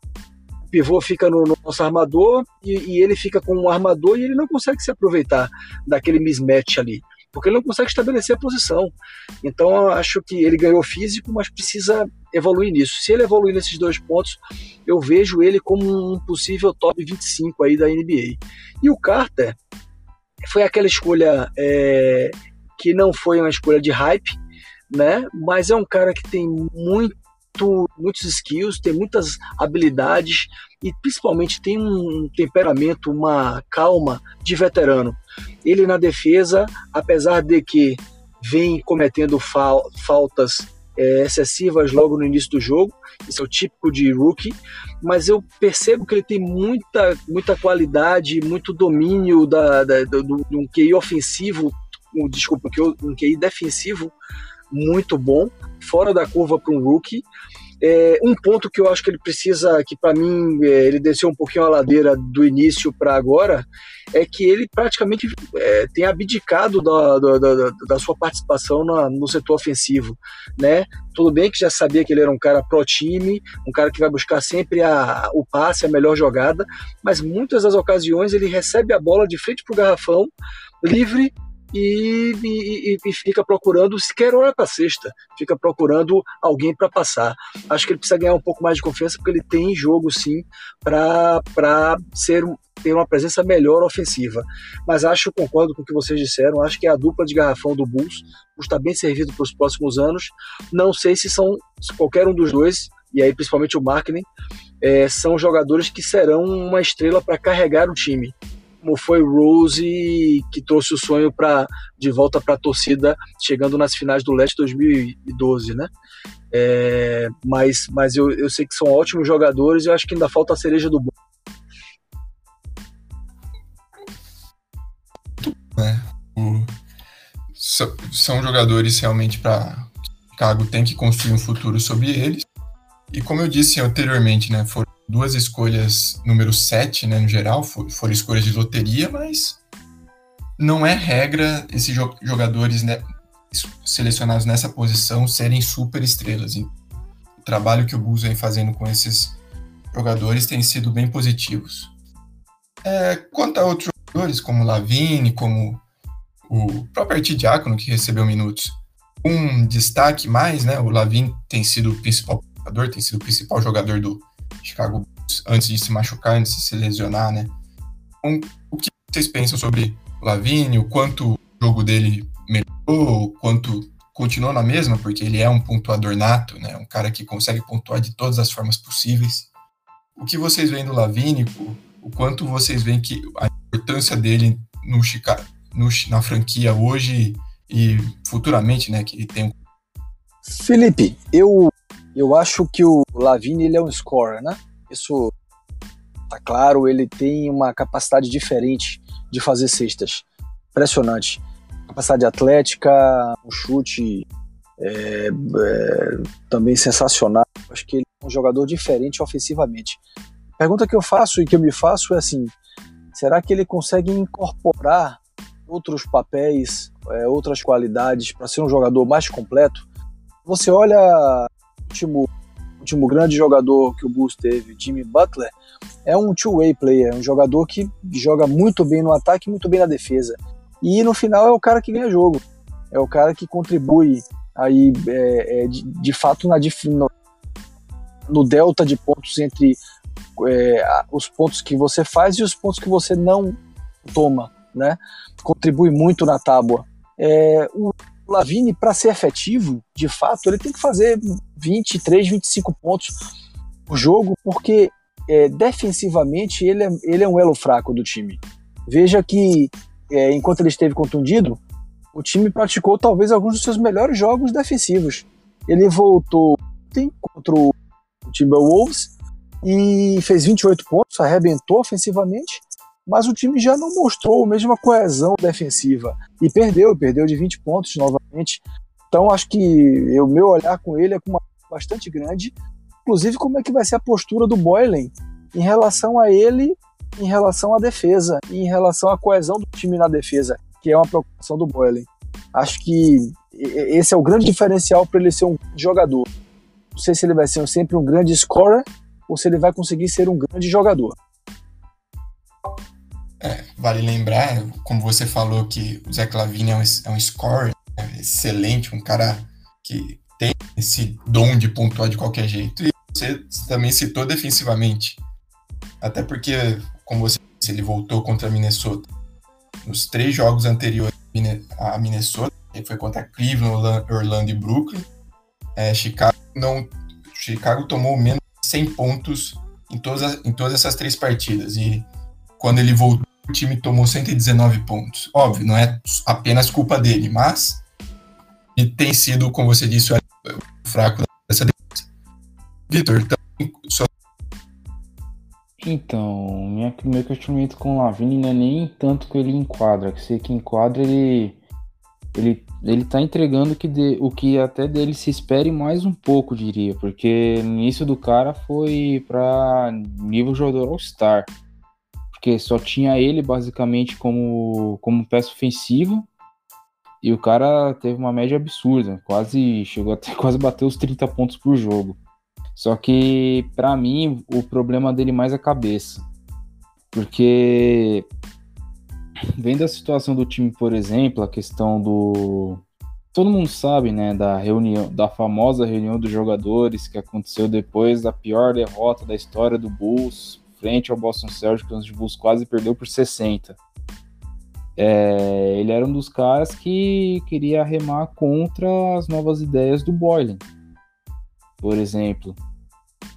pivô fica no, no nosso armador e, e, ele fica com um armador e ele não consegue se aproveitar daquele mismatch ali. Porque ele não consegue estabelecer a posição. Então eu acho que ele ganhou físico, mas precisa evoluir nisso. Se ele evoluir nesses dois pontos, eu vejo ele como um possível top 25 aí da NBA. E o Carter foi aquela escolha é, que não foi uma escolha de hype, né? Mas é um cara que tem muito muitos skills, tem muitas habilidades e principalmente tem um temperamento, uma calma de veterano. Ele na defesa, apesar de que vem cometendo fal faltas é, excessivas logo no início do jogo, isso é o típico de rookie, mas eu percebo que ele tem muita, muita qualidade, muito domínio da, da, do, do, um QI ofensivo, um, desculpa, um QI defensivo muito bom, fora da curva para um rookie. É, um ponto que eu acho que ele precisa, que para mim é, ele desceu um pouquinho a ladeira do início para agora, é que ele praticamente é, tem abdicado da, da, da, da sua participação na, no setor ofensivo, né? Tudo bem que já sabia que ele era um cara pro time, um cara que vai buscar sempre a, o passe, a melhor jogada, mas muitas das ocasiões ele recebe a bola de frente pro garrafão, livre e, e, e fica procurando sequer hora para sexta, fica procurando alguém para passar. Acho que ele precisa ganhar um pouco mais de confiança porque ele tem jogo sim para ser ter uma presença melhor ofensiva. Mas acho, concordo com o que vocês disseram, acho que é a dupla de garrafão do Bulls está bem servido para os próximos anos. Não sei se são se qualquer um dos dois, e aí principalmente o Markkinen, é, são jogadores que serão uma estrela para carregar o time como foi Rose que trouxe o sonho para de volta para a torcida, chegando nas finais do Leste 2012, né? É, mas mas eu, eu sei que são ótimos jogadores e acho que ainda falta a cereja do bolo. É, são jogadores realmente para Chicago tem que construir um futuro sobre eles. E como eu disse anteriormente, né, foram duas escolhas número 7, né, no geral, for, foram escolhas de loteria, mas não é regra esses jogadores né, selecionados nessa posição serem super estrelas. o trabalho que o Bulls vem fazendo com esses jogadores tem sido bem positivos. É, quanto a outros jogadores, como Lavine, como o próprio Artidiácono, que recebeu minutos, um destaque mais, né? O Lavine tem sido o principal jogador, tem sido o principal jogador do, Chicago Bulls antes de se machucar, antes de se lesionar, né? Então, o que vocês pensam sobre o Lavigne, o quanto o jogo dele melhorou, o quanto continuou na mesma, porque ele é um pontuador nato, né? Um cara que consegue pontuar de todas as formas possíveis. O que vocês veem do Lavigne, o, o quanto vocês veem que a importância dele no Chicago, no, na franquia hoje e futuramente, né? Que ele tem Felipe, eu eu acho que o Lavine ele é um scorer, né? Isso tá claro, ele tem uma capacidade diferente de fazer cestas. Impressionante. Capacidade atlética, um chute é, é, também sensacional. Acho que ele é um jogador diferente ofensivamente. A pergunta que eu faço e que eu me faço é assim: será que ele consegue incorporar outros papéis, é, outras qualidades para ser um jogador mais completo? Você olha último, último grande jogador que o Bulls teve, Jimmy Butler, é um two-way player, um jogador que joga muito bem no ataque e muito bem na defesa. E no final é o cara que ganha jogo, é o cara que contribui aí é, é, de, de, fato na, no, no delta de pontos entre é, os pontos que você faz e os pontos que você não toma, né? Contribui muito na tábua. É, o Lavine, para ser efetivo, de fato, ele tem que fazer 23, 25 pontos por jogo, porque é, defensivamente ele é, ele é um elo fraco do time. Veja que, é, enquanto ele esteve contundido, o time praticou talvez alguns dos seus melhores jogos defensivos. Ele voltou contra o Timberwolves e fez 28 pontos, arrebentou ofensivamente, mas o time já não mostrou a mesma coesão defensiva e perdeu, perdeu de 20 pontos novamente. Então acho que o meu olhar com ele é com uma bastante grande, inclusive como é que vai ser a postura do Boylen em relação a ele, em relação à defesa, e em relação à coesão do time na defesa, que é uma preocupação do Boylen. Acho que esse é o grande diferencial para ele ser um jogador. Não sei se ele vai ser sempre um grande scorer ou se ele vai conseguir ser um grande jogador. Vale lembrar, como você falou, que o Zé Clavini é um, é um scorer né, excelente, um cara que tem esse dom de pontuar de qualquer jeito. E você também citou defensivamente. Até porque, como você disse, ele voltou contra a Minnesota. Nos três jogos anteriores a Minnesota, ele foi contra Cleveland, Orlando e Brooklyn. É, Chicago não, Chicago tomou menos de 100 pontos em todas, em todas essas três partidas. E quando ele voltou, o time tomou 119 pontos. Óbvio, não é apenas culpa dele, mas ele tem sido, como você disse, o fraco dessa defesa. Vitor, então, só... então minha, meu questionamento com o Lavini não é nem tanto que ele enquadra, que sei que enquadra ele ele ele tá entregando que de, o que até dele se espere mais um pouco, diria, porque no início do cara foi para nível jogador All-Star. Porque só tinha ele basicamente como, como peça ofensiva. E o cara teve uma média absurda, quase chegou até quase bater os 30 pontos por jogo. Só que para mim o problema dele mais é a cabeça. Porque vendo a situação do time, por exemplo, a questão do todo mundo sabe, né, da reunião, da famosa reunião dos jogadores que aconteceu depois da pior derrota da história do Bulls frente ao Boston Celtics, onde o Bulls quase perdeu por 60. É, ele era um dos caras que queria remar contra as novas ideias do Boylan, por exemplo.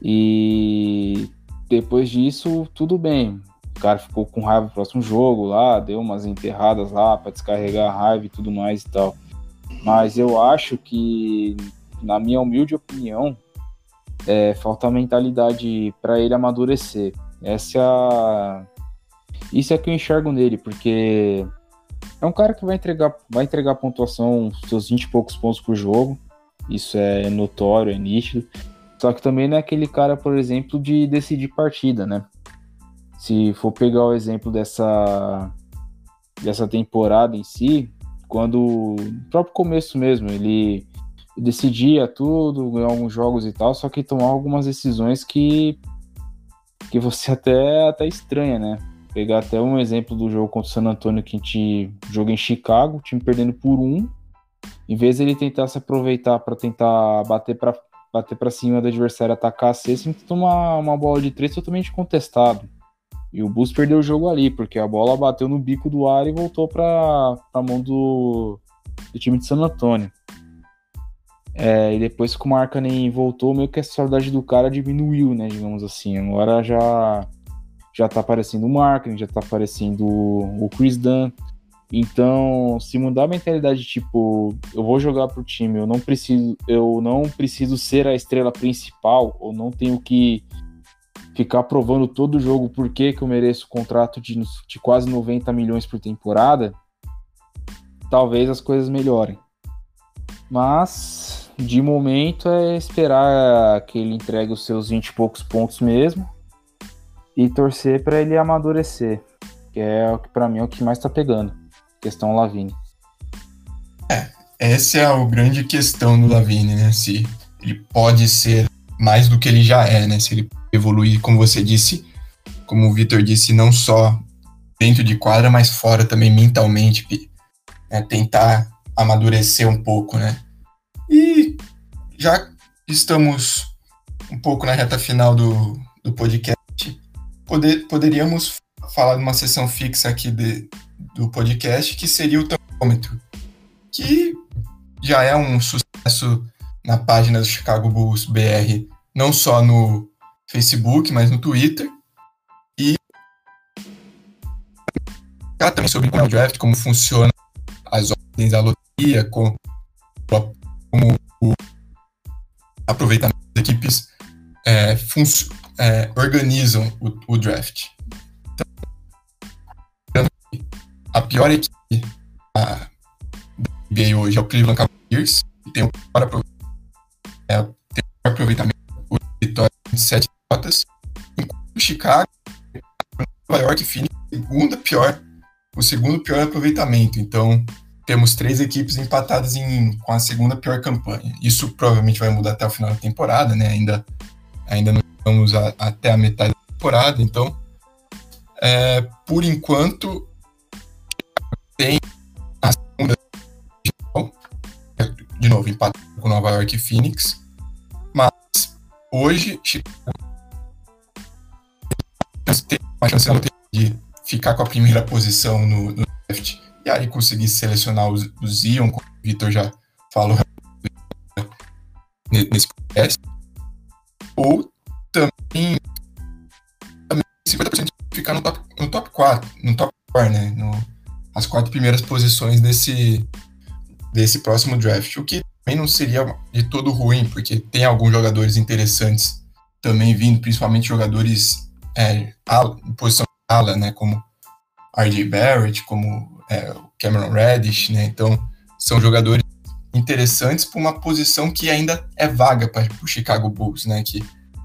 E depois disso, tudo bem. O cara ficou com raiva no próximo jogo lá, deu umas enterradas lá para descarregar a raiva e tudo mais e tal. Mas eu acho que, na minha humilde opinião, é, falta mentalidade para ele amadurecer. Essa é a... Isso é que eu enxergo nele, porque é um cara que vai entregar, vai entregar pontuação, seus 20 e poucos pontos por jogo. Isso é notório, é nítido. Só que também não é aquele cara, por exemplo, de decidir partida, né? Se for pegar o exemplo dessa, dessa temporada em si, quando no próprio começo mesmo, ele decidia tudo, ganhar alguns jogos e tal, só que tomar algumas decisões que que você até até estranha, né? Pegar até um exemplo do jogo contra o San Antonio que a gente jogou em Chicago, o time perdendo por um, em vez de ele tentar se aproveitar para tentar bater para bater para cima do adversário, atacar a cesta, tomar uma bola de três totalmente contestado. E o Bulls perdeu o jogo ali, porque a bola bateu no bico do ar e voltou para a mão do, do, time de San Antônio. É, e depois que o Markkanen voltou, meio que a saudade do cara diminuiu, né, digamos assim. Agora já já tá aparecendo o Markkanen, já tá aparecendo o Chris Dunn. Então, se mudar a mentalidade, tipo, eu vou jogar pro time, eu não preciso, eu não preciso ser a estrela principal, ou não tenho que ficar provando todo jogo por que, eu mereço um contrato de, de quase 90 milhões por temporada, talvez as coisas melhorem. Mas, de momento, é esperar que ele entregue os seus 20 e poucos pontos mesmo e torcer para ele amadurecer, que é o que para mim é o que mais está pegando. Questão Lavine. É, essa é a grande questão do Lavine, né? Se ele pode ser mais do que ele já é, né? Se ele evoluir, como você disse, como o Vitor disse, não só dentro de quadra, mas fora também mentalmente, né? tentar amadurecer um pouco, né? E já estamos um pouco na reta final do, do podcast, poder, poderíamos falar de uma sessão fixa aqui de, do podcast, que seria o termômetro, que já é um sucesso na página do Chicago Bulls BR, não só no Facebook, mas no Twitter. E também sobre o draft, como funciona as ordens da loteria, como, como o aproveitamento das equipes é, é, organizam o, o draft. Então, a pior equipe da NBA hoje é o Cleveland Cavaliers, que tem o pior, é, tem o aproveitamento, o vitória 27 derrotas, enquanto Chicago, Nova York e Phoenix, segunda pior, o segundo pior aproveitamento. Então, temos três equipes empatadas em, com a segunda pior campanha. Isso provavelmente vai mudar até o final da temporada, né? Ainda, ainda não vamos a, até a metade da temporada, então, é, por enquanto, tem a segunda de novo, empatado com Nova York e Phoenix, mas hoje tem uma chance de ficar com a primeira posição no, no draft e aí conseguir selecionar os, Zion, como o Vitor já falou nesse podcast, ou também, também 50% de ficar no top, no top 4, no top 4, né? No, as quatro primeiras posições desse, desse próximo draft, o que também não seria de todo ruim, porque tem alguns jogadores interessantes também vindo, principalmente jogadores é, ala, posição ala, né? Como RJ Barrett, como é, Cameron Reddish, né? Então, são jogadores interessantes para uma posição que ainda é vaga para o Chicago Bulls, né? Que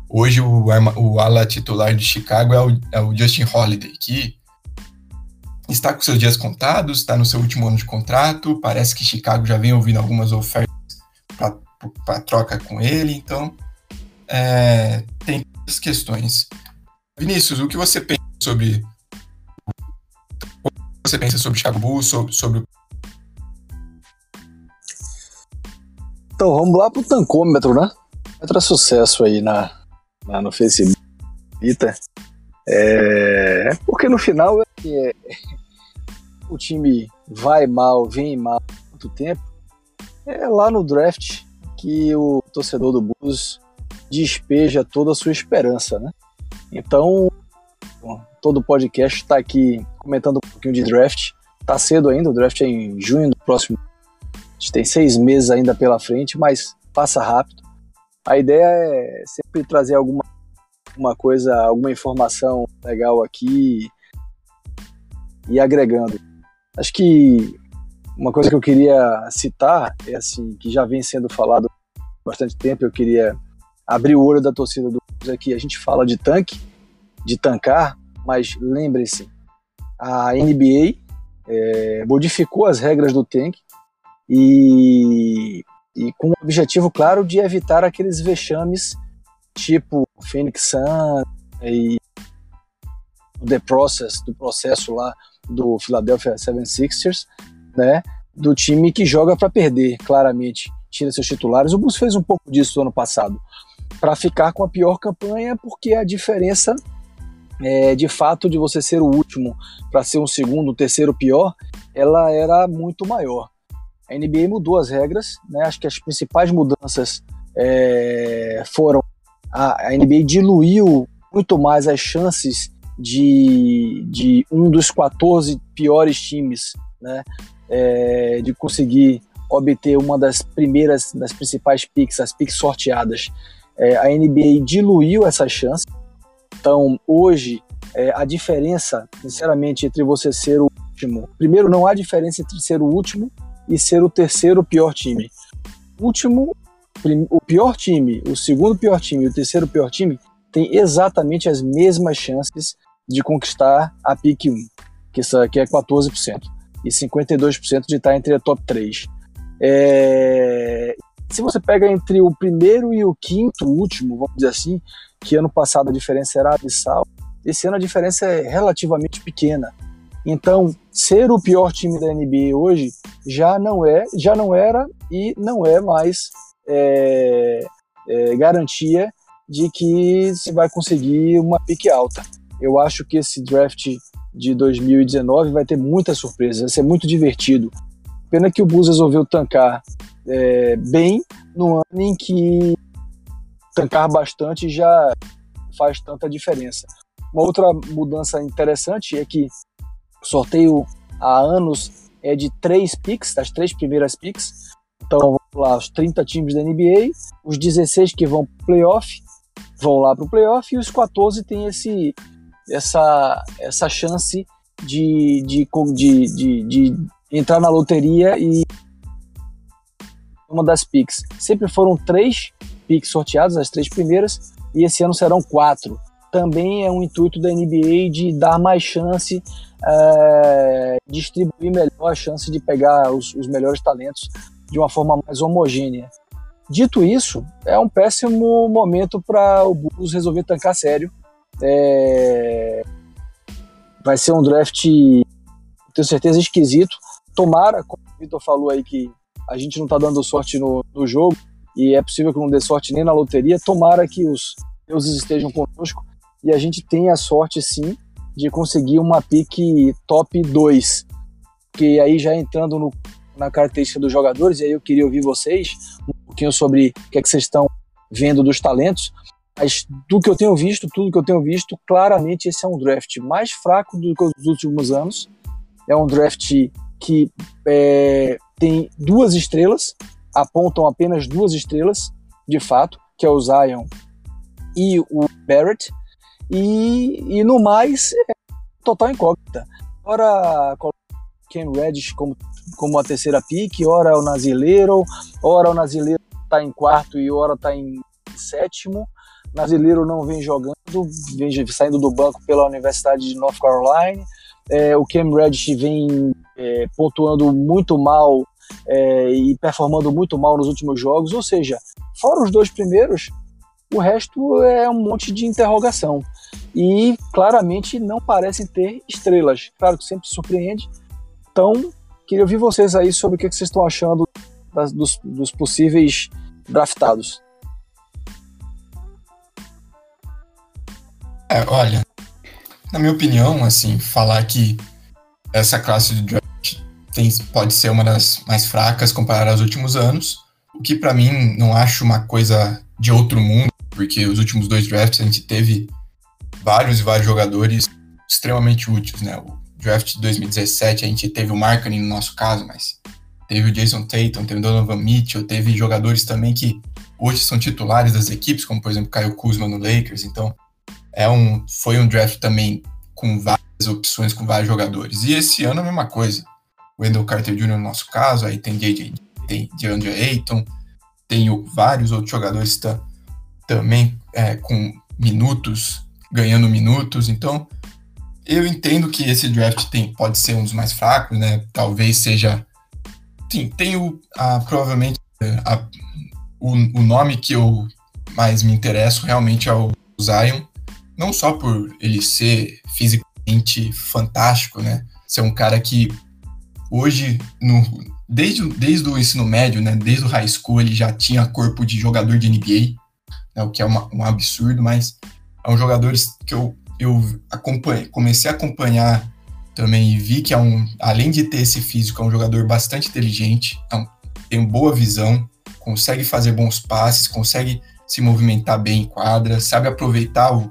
hoje o, o ala titular de Chicago é o, é o Justin Holiday, que está com seus dias contados, está no seu último ano de contrato. Parece que Chicago já vem ouvindo algumas ofertas para troca com ele, então é, tem essas questões. Vinícius, o que você pensa sobre você pensa sobre Chicago Bulls, sobre, sobre Então vamos lá pro tancômetro, né? Entra sucesso aí na, na no Facebook. É, porque no final é, o time vai mal, vem mal há muito tempo. É lá no draft que o torcedor do Bulls despeja toda a sua esperança, né? Então, todo o podcast está aqui comentando um pouquinho de draft. Tá cedo ainda, o draft é em junho do próximo gente tem seis meses ainda pela frente, mas passa rápido. A ideia é sempre trazer alguma uma coisa, alguma informação legal aqui e agregando. Acho que uma coisa que eu queria citar é assim, que já vem sendo falado há bastante tempo, eu queria abrir o olho da torcida do aqui. A gente fala de tanque, de tancar, mas lembre-se, a NBA é, modificou as regras do tanque e, e com o objetivo claro de evitar aqueles vexames tipo Phoenix Sun e The Process, do processo lá do Philadelphia 76ers, né, do time que joga para perder, claramente, tira seus titulares. O Bulls fez um pouco disso no ano passado, para ficar com a pior campanha, porque a diferença é, de fato de você ser o último para ser um segundo, um terceiro pior, ela era muito maior a NBA mudou as regras, né? Acho que as principais mudanças é, foram a, a, NBA diluiu muito mais as chances de, de um dos 14 piores times, né? É, de conseguir obter uma das primeiras, das principais picks, as picks sorteadas. É, a NBA diluiu essa chance. Então, hoje, é, a diferença, sinceramente, entre você ser o último. Primeiro, não há diferença entre ser o último e ser o terceiro pior time. O último, o pior time, o segundo pior time e o terceiro pior time tem exatamente as mesmas chances de conquistar a pick 1, que é 14%, e 52% de estar entre a top 3. É... Se você pega entre o primeiro e o quinto último, vamos dizer assim, que ano passado a diferença era abissal, esse ano a diferença é relativamente pequena. Então, ser o pior time da NBA hoje já não é, já não era e não é mais é, é, garantia de que se vai conseguir uma pique alta. Eu acho que esse draft de 2019 vai ter muitas surpresas, vai ser muito divertido. Pena que o Bulls resolveu tancar é, bem no ano em que tancar bastante já faz tanta diferença. Uma outra mudança interessante é que sorteio há anos é de três picks, das três primeiras picks. Então, vamos lá, os 30 times da NBA, os 16 que vão para o playoff vão lá para o playoff e os 14 têm esse, essa, essa chance de, de, de, de, de entrar na loteria e uma das picks. Sempre foram três picks sorteados, as três primeiras, e esse ano serão quatro. Também é um intuito da NBA de dar mais chance é, distribuir melhor a chance de pegar os, os melhores talentos de uma forma mais homogênea. Dito isso, é um péssimo momento para o Bulls resolver tancar sério. É... Vai ser um draft tenho certeza, esquisito. Tomara, como o Vitor falou aí, que a gente não está dando sorte no, no jogo, e é possível que não dê sorte nem na loteria. Tomara que os deuses estejam conosco e a gente tenha a sorte, sim, de conseguir uma pique top 2. Que aí já entrando no, na característica dos jogadores, e aí eu queria ouvir vocês um pouquinho sobre o que é que vocês estão vendo dos talentos. Mas do que eu tenho visto, tudo que eu tenho visto, claramente esse é um draft mais fraco do que os últimos anos. É um draft que é, tem duas estrelas, apontam apenas duas estrelas, de fato, que é o Zion e o Barrett. E, e no mais, é total incógnita. Ora, Ken Reddish como, como a terceira pick, ora o Nazileiro, ora o Nazileiro está em quarto e ora está em sétimo. Nazileiro não vem jogando, vem saindo do banco pela Universidade de North Carolina. É, o Cam Reddish vem é, pontuando muito mal é, e performando muito mal nos últimos jogos. Ou seja, fora os dois primeiros, o resto é um monte de interrogação. E claramente não parecem ter estrelas. Claro que sempre surpreende. Então, queria ouvir vocês aí sobre o que vocês estão achando das, dos, dos possíveis draftados. É, olha, na minha opinião, assim, falar que essa classe de tem, pode ser uma das mais fracas comparada aos últimos anos, o que para mim não acho uma coisa de outro mundo, porque os últimos dois drafts a gente teve vários e vários jogadores extremamente úteis, né? O draft de 2017 a gente teve o Markkinen no nosso caso, mas teve o Jason Tatum, teve o Donovan Mitchell, teve jogadores também que hoje são titulares das equipes, como por exemplo Caio Kuzma no Lakers, então é um, foi um draft também com várias opções, com vários jogadores. E esse ano a mesma coisa. O Wendell Carter Jr. no nosso caso, aí tem JJ, tem DeAndre Ayton, tem vários outros jogadores tá, também é, com minutos, ganhando minutos. Então, eu entendo que esse draft tem, pode ser um dos mais fracos, né? Talvez seja. Sim, tem o, a, provavelmente a, o, o nome que eu mais me interesso realmente é o Zion não só por ele ser fisicamente fantástico, né? Ser um cara que hoje, no, desde, desde o ensino médio, né? Desde o high school, ele já tinha corpo de jogador de NBA, né? o que é uma, um absurdo, mas é um jogador que eu, eu comecei a acompanhar também e vi que é um, além de ter esse físico, é um jogador bastante inteligente, é tem boa visão, consegue fazer bons passes, consegue se movimentar bem em quadra, sabe aproveitar o,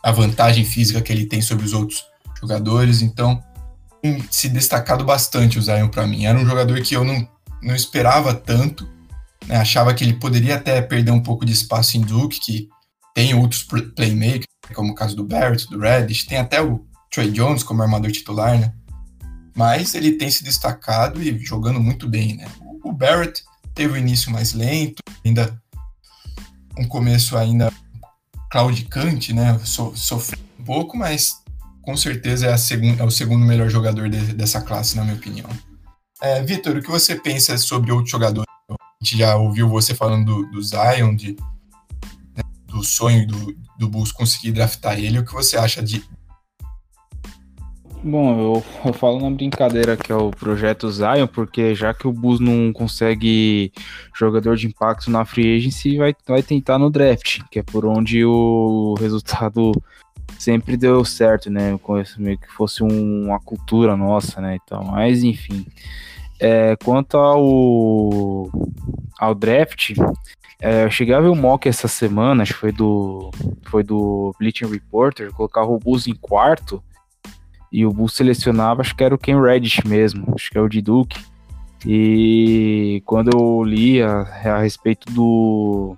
a vantagem física que ele tem sobre os outros jogadores. Então, se destacado bastante o Zion para mim. Era um jogador que eu não, não esperava tanto. Né? Achava que ele poderia até perder um pouco de espaço em Duke, que tem outros playmakers, como o caso do Barrett, do Reddish, tem até o Trey Jones como armador titular, né? Mas ele tem se destacado e jogando muito bem, né? O Barrett teve o início mais lento, ainda um começo ainda claudicante, né? So, sofreu um pouco, mas com certeza é, segun, é o segundo melhor jogador de, dessa classe, na minha opinião. É, Vitor, o que você pensa sobre outros jogadores? A gente já ouviu você falando do, do Zion, de, né, do sonho do, do Bulls conseguir draftar ele. O que você acha de, Bom, eu, eu, falo na brincadeira que é o projeto Zion, porque já que o Bulls não consegue jogador de impacto na free agency, vai, vai tentar no draft, que é por onde o resultado sempre deu certo, né? Como meio que fosse um, uma cultura nossa, né? Então, mas enfim. É, quanto ao, ao draft, é, eu cheguei a ver o mock essa semana, acho que foi do, foi do Bleaching Reporter, colocar o Bulls em quarto e o Bulls selecionava, acho que era o Ken Reddish mesmo, acho que é o de Duke. E quando eu li a, a respeito do,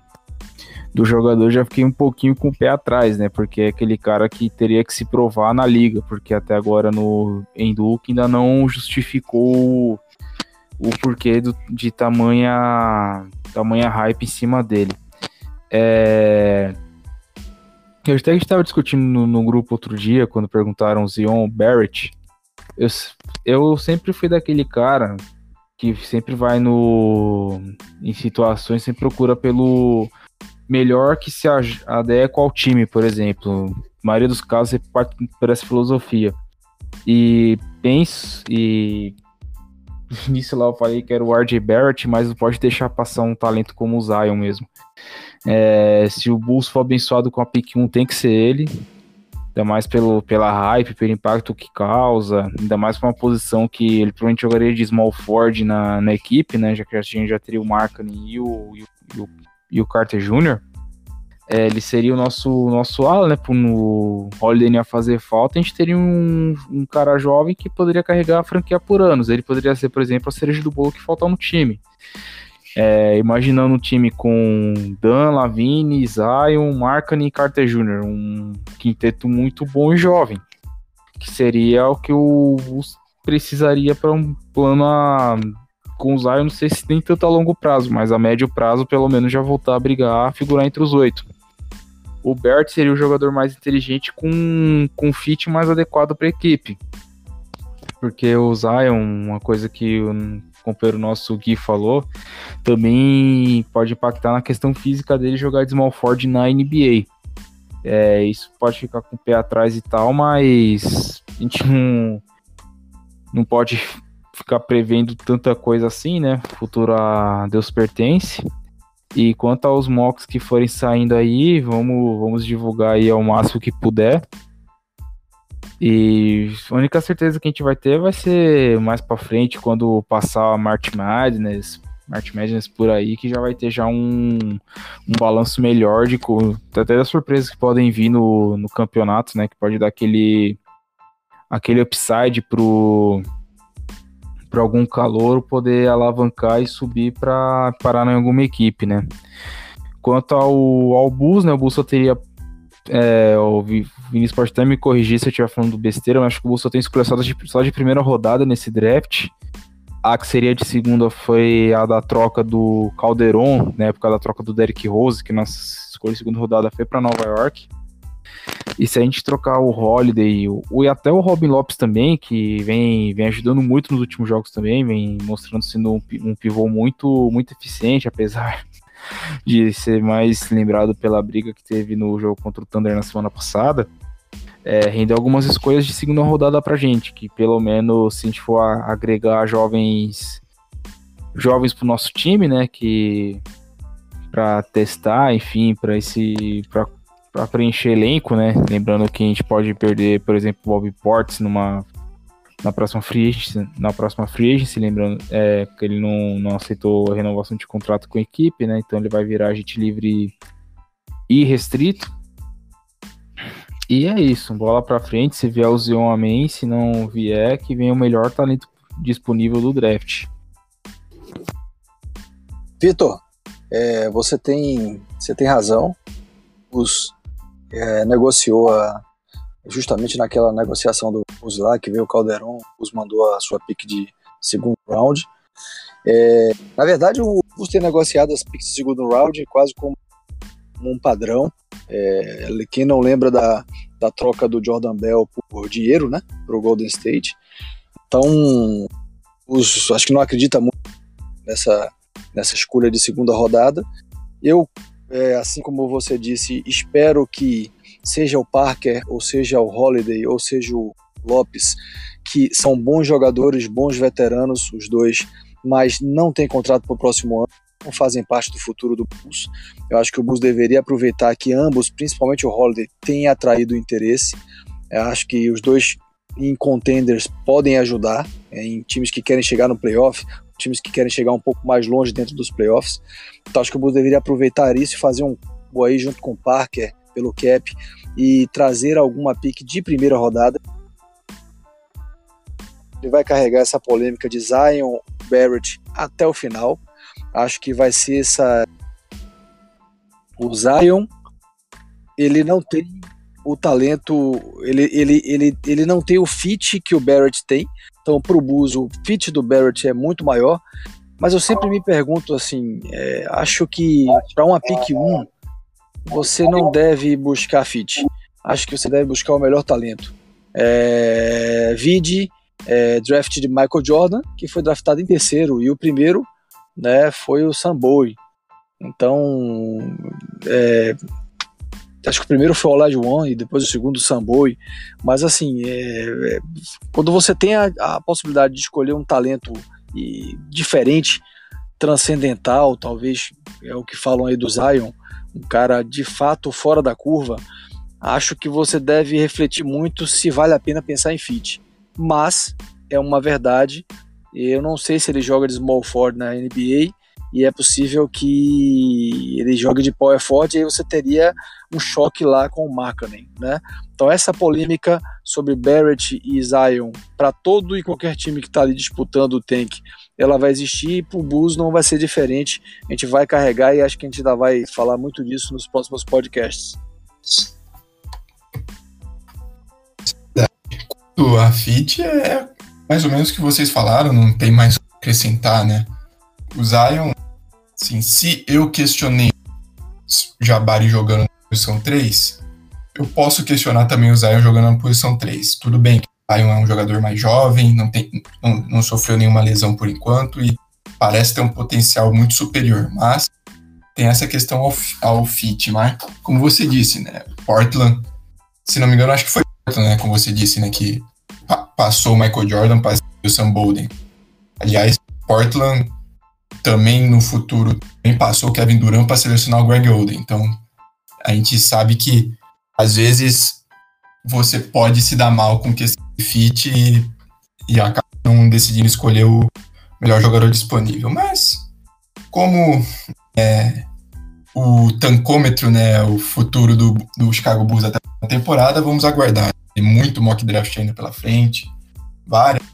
do jogador, já fiquei um pouquinho com o pé atrás, né? Porque é aquele cara que teria que se provar na liga, porque até agora no, em Duke ainda não justificou o, porquê do, de tamanha, tamanha hype em cima dele. É, eu até estava discutindo no, no, grupo outro dia, quando perguntaram Zion Barrett. Eu, eu sempre fui daquele cara que sempre vai no em situações, sempre procura pelo melhor que se adequa ao time, por exemplo. Na maioria dos casos, você parte por essa filosofia. E penso, e início lá eu falei que era o RJ Barrett, mas não pode deixar passar um talento como o Zion mesmo. É, se o Bulls for abençoado com a pick 1, tem que ser ele. Ainda mais pelo, pela hype, pelo impacto que causa, ainda mais para uma posição que ele provavelmente jogaria de small Ford na, na equipe, né? Já que a gente já teria o Markkinen e o, e o, e o Carter Jr. É, ele seria o nosso, nosso ala, né? No Holiday ia fazer falta, a gente teria um, um cara jovem que poderia carregar a franquia por anos. Ele poderia ser, por exemplo, a cereja do bolo que falta no time. É, imaginando um time com Dan, Lavine, Zion, Markkanen e Carter Jr., um quinteto muito bom e jovem, que seria o que o Bulls precisaria para um plano a, com o Zion, não sei se nem tanto a longo prazo, mas a médio prazo, pelo menos, já voltar a brigar, a figurar entre os oito. O Bert seria o jogador mais inteligente com, com fit mais adequado para a equipe. Porque o Zion, uma coisa que companheiro nosso Gui falou, também pode impactar na questão física dele jogar de small forward na NBA. É, isso pode ficar com o pé atrás e tal, mas a gente não, não pode ficar prevendo tanta coisa assim, né? Futuro a Deus pertence. E quanto aos mocks que forem saindo aí, vamos, vamos divulgar aí ao máximo que puder. E a única certeza que a gente vai ter vai ser mais para frente, quando passar a March Madness, March Madness por aí, que já vai ter já um, um balanço melhor de até das surpresas que podem vir no, no campeonato, né? Que pode dar aquele, aquele upside pro para algum calor poder alavancar e subir para parar em alguma equipe, né? Quanto ao, ao Bulls, né? O Bulls só teria é, o Vinícius pode até me corrigir se eu estiver falando besteira, mas acho que o Bulls só tem escolha só de, só de primeira rodada nesse draft. A que seria de segunda foi a da troca do Calderon, na época da troca do Derrick Rose, que nossa escolha de segunda rodada foi para Nova York. E se a gente trocar o Holiday o, e até o Robin Lopes também, que vem, vem ajudando muito nos últimos jogos também, vem mostrando sendo um, um pivô muito, muito eficiente, apesar de ser mais lembrado pela briga que teve no jogo contra o Thunder na semana passada, é, rendeu algumas escolhas de segunda rodada pra gente, que pelo menos se a gente for agregar jovens jovens pro nosso time, né, que para testar, enfim, para esse para preencher elenco, né? Lembrando que a gente pode perder, por exemplo, Bob Portes numa na próxima free agency, na próxima free agency, lembrando é, que ele não, não aceitou a renovação de contrato com a equipe, né? Então ele vai virar agente livre e restrito. E é isso, bola para frente, se vier o Zion, amém, se não vier, que venha o melhor talento disponível do draft. Vitor, é, você tem você tem razão. Os é, negociou a, justamente naquela negociação do Bus lá, que veio o Calderon, o mandou a sua pick de segundo round. É, na verdade, o Bus tem negociado as picks de segundo round quase como um padrão. É, quem não lembra da, da troca do Jordan Bell por dinheiro, né, para o Golden State. Então, os, acho que não acredita muito nessa, nessa escolha de segunda rodada. Eu, é, assim como você disse, espero que seja o Parker, ou seja o Holiday, ou seja o Lopes, que são bons jogadores, bons veteranos, os dois, mas não têm contrato para o próximo ano, não fazem parte do futuro do Bulls. Eu acho que o Bulls deveria aproveitar que ambos, principalmente o Holiday, tenham atraído interesse. Eu acho que os dois em contenders podem ajudar, é, em times que querem chegar no playoff, times que querem chegar um pouco mais longe dentro dos playoffs. Então acho que o Bulls deveria aproveitar isso e fazer um aí junto com o Parker, pelo cap e trazer alguma pique de primeira rodada. Ele vai carregar essa polêmica de Zion Barrett até o final. Acho que vai ser essa. O Zion, ele não tem o talento, ele, ele, ele, ele não tem o fit que o Barrett tem. Então, para o Bulls, o fit do Barrett é muito maior. Mas eu sempre me pergunto assim: é, acho que para uma pick 1, você não deve buscar fit. Acho que você deve buscar o melhor talento. É, vide é, draft de Michael Jordan, que foi draftado em terceiro, e o primeiro né, foi o Sam Bowie. Então, é, acho que o primeiro foi o Olajuwon e depois o segundo o Samboi, mas assim, é, é, quando você tem a, a, possibilidade de escolher um talento e, diferente, transcendental, talvez é o que falam aí do Zion, um cara de fato fora da curva, acho que você deve refletir muito se vale a pena pensar em fit. Mas é uma verdade, eu não sei se ele joga de small forward na NBA, e é possível que ele jogue de power forward e aí você teria um choque lá com o Markkanen, né? Então essa polêmica sobre Barrett e Zion para todo e qualquer time que está ali disputando o tank, ela vai existir e para o Bulls não vai ser diferente. A gente vai carregar e acho que a gente ainda vai falar muito disso nos próximos podcasts. A fit é mais ou menos o que vocês falaram, não tem mais o que acrescentar, né? O Zion Se eu questionei Jabari jogando na posição 3, eu posso questionar também o Zion jogando na posição 3. Tudo bem que o Zion é um jogador mais jovem, não, tem, não, não sofreu nenhuma lesão por enquanto e parece ter um potencial muito superior, mas tem essa questão ao, ao fit, mas como você disse, né? Portland, se não me engano, acho que foi Portland, né? Como você disse, né? Que pa passou o Michael Jordan, passou o Sam Bolden. Aliás, Portland também no futuro também passou o Kevin Durant para selecionar o Greg Oden. Então, a gente sabe que às vezes você pode se dar mal com questão de fit e, e acaba não decidindo escolher o melhor jogador disponível. Mas, como é, o tancômetro, né, o futuro do, do Chicago Bulls até a temporada, vamos aguardar. Tem muito mock draft ainda pela frente, várias,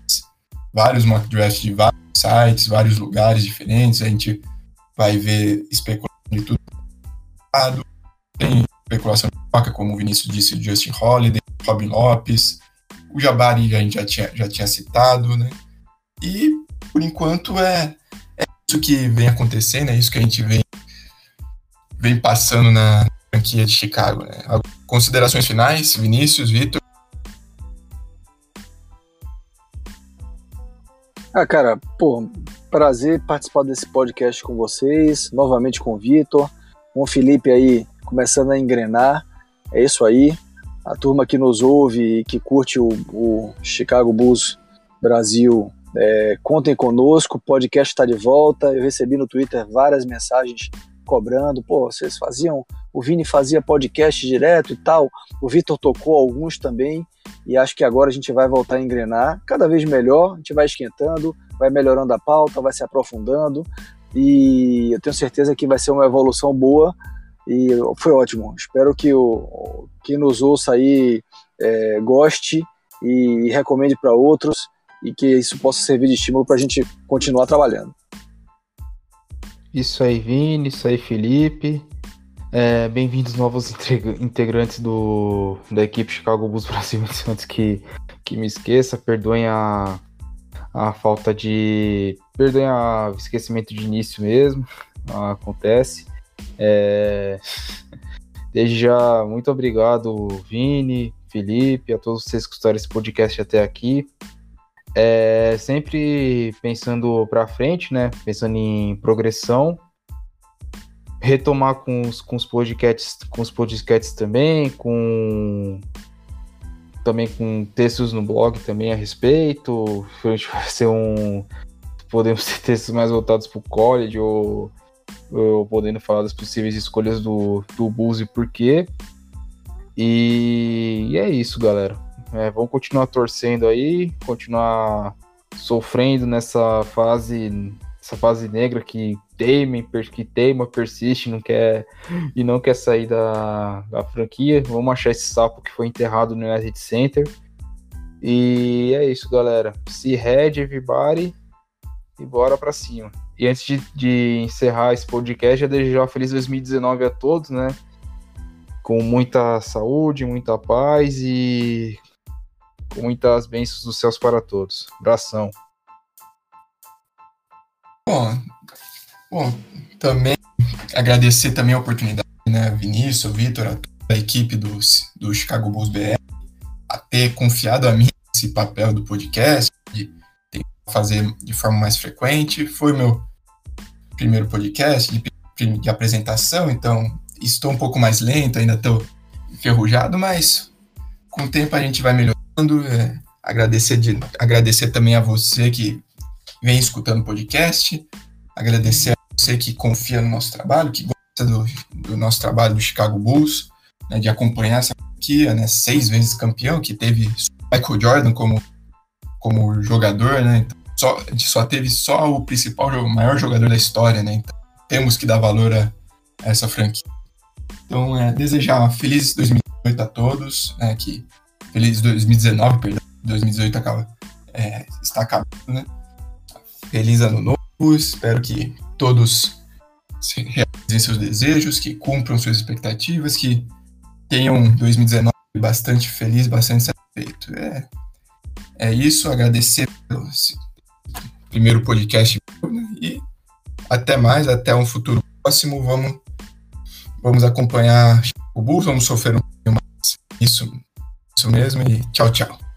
vários mock drafts de vários sites, vários lugares diferentes, a gente vai ver especulação de tudo. Tem especulação de troca, como o Vinícius disse, o Justin Holiday, Robin Lopes, o Jabari a gente já tinha, já tinha citado, né? E, por enquanto, é, é isso que vem acontecendo, é isso que a gente vem, vem passando na franquia de Chicago, né? Considerações finais, Vinícius, Vitor? Ah, cara, pô, prazer participar desse podcast com vocês, novamente com o Vitor, com o Felipe aí começando a engrenar. É isso aí. A turma que nos ouve e que curte o, o Chicago Bulls Brasil, é, contem conosco, o podcast está de volta. Eu recebi no Twitter várias mensagens cobrando, pô, vocês faziam, o Vini fazia podcast direto e tal, o Vitor tocou alguns também e acho que agora a gente vai voltar a engrenar cada vez melhor, a gente vai esquentando, vai melhorando a pauta, vai se aprofundando e eu tenho certeza que vai ser uma evolução boa e foi ótimo. Espero que o que nos ouça aí é, goste e recomende para outros e que isso possa servir de estímulo para a gente continuar trabalhando. Isso aí, Vini, isso aí, Felipe. É, Bem-vindos novos integrantes do, da equipe Chicago Bulls Brasil. Antes que, que me esqueça, perdoem a, a falta de. Perdoem o esquecimento de início mesmo. Acontece. É, desde já, muito obrigado, Vini, Felipe, a todos vocês que escutaram esse podcast até aqui. É, sempre pensando para frente, né? Pensando em progressão retomar com os, com os podcasts, com os podcasts também, com também com textos no blog também a respeito. A gente vai ser um podemos ter textos mais voltados para o college ou, ou, podendo falar das possíveis escolhas do, do Bulls e por quê. E, e é isso, galera. É, vamos continuar torcendo aí, continuar sofrendo nessa fase, essa fase negra que teima, que teima, persiste, não quer e não quer sair da, da franquia. Vamos achar esse sapo que foi enterrado no United Center. E é isso, galera. Se head, everybody, e bora pra cima. E antes de, de encerrar esse podcast, já desejar feliz 2019 a todos, né? Com muita saúde, muita paz e muitas bênçãos dos céus para todos. Abração. Bom, bom, também agradecer também a oportunidade, né, Vinícius, Vitor, a a equipe do, do Chicago Bulls BR, a ter confiado a mim esse papel do podcast, de fazer de forma mais frequente. Foi meu primeiro podcast de, de apresentação, então estou um pouco mais lento, ainda estou enferrujado, mas com o tempo a gente vai melhorando. É, agradecer, de, agradecer também a você que vem escutando o podcast, agradecer a você que confia no nosso trabalho, que gosta do, do nosso trabalho do Chicago Bulls, né, de acompanhar essa franquia, né, seis vezes campeão, que teve Michael Jordan como, como jogador, né, então, só, a gente só teve só o principal, o maior jogador da história, né, então temos que dar valor a, a essa franquia. Então, é, desejar um feliz 2018 a todos, né, que feliz 2019, perdão, 2018 acaba, é, está acabando, né, feliz ano novo, espero que todos realizem seus desejos, que cumpram suas expectativas, que tenham 2019 bastante feliz, bastante satisfeito. É, é isso, agradecer pelo primeiro podcast né, e até mais, até um futuro próximo. Vamos, vamos acompanhar o Bulls, vamos sofrer um pouquinho mais. Isso, isso mesmo, e tchau, tchau.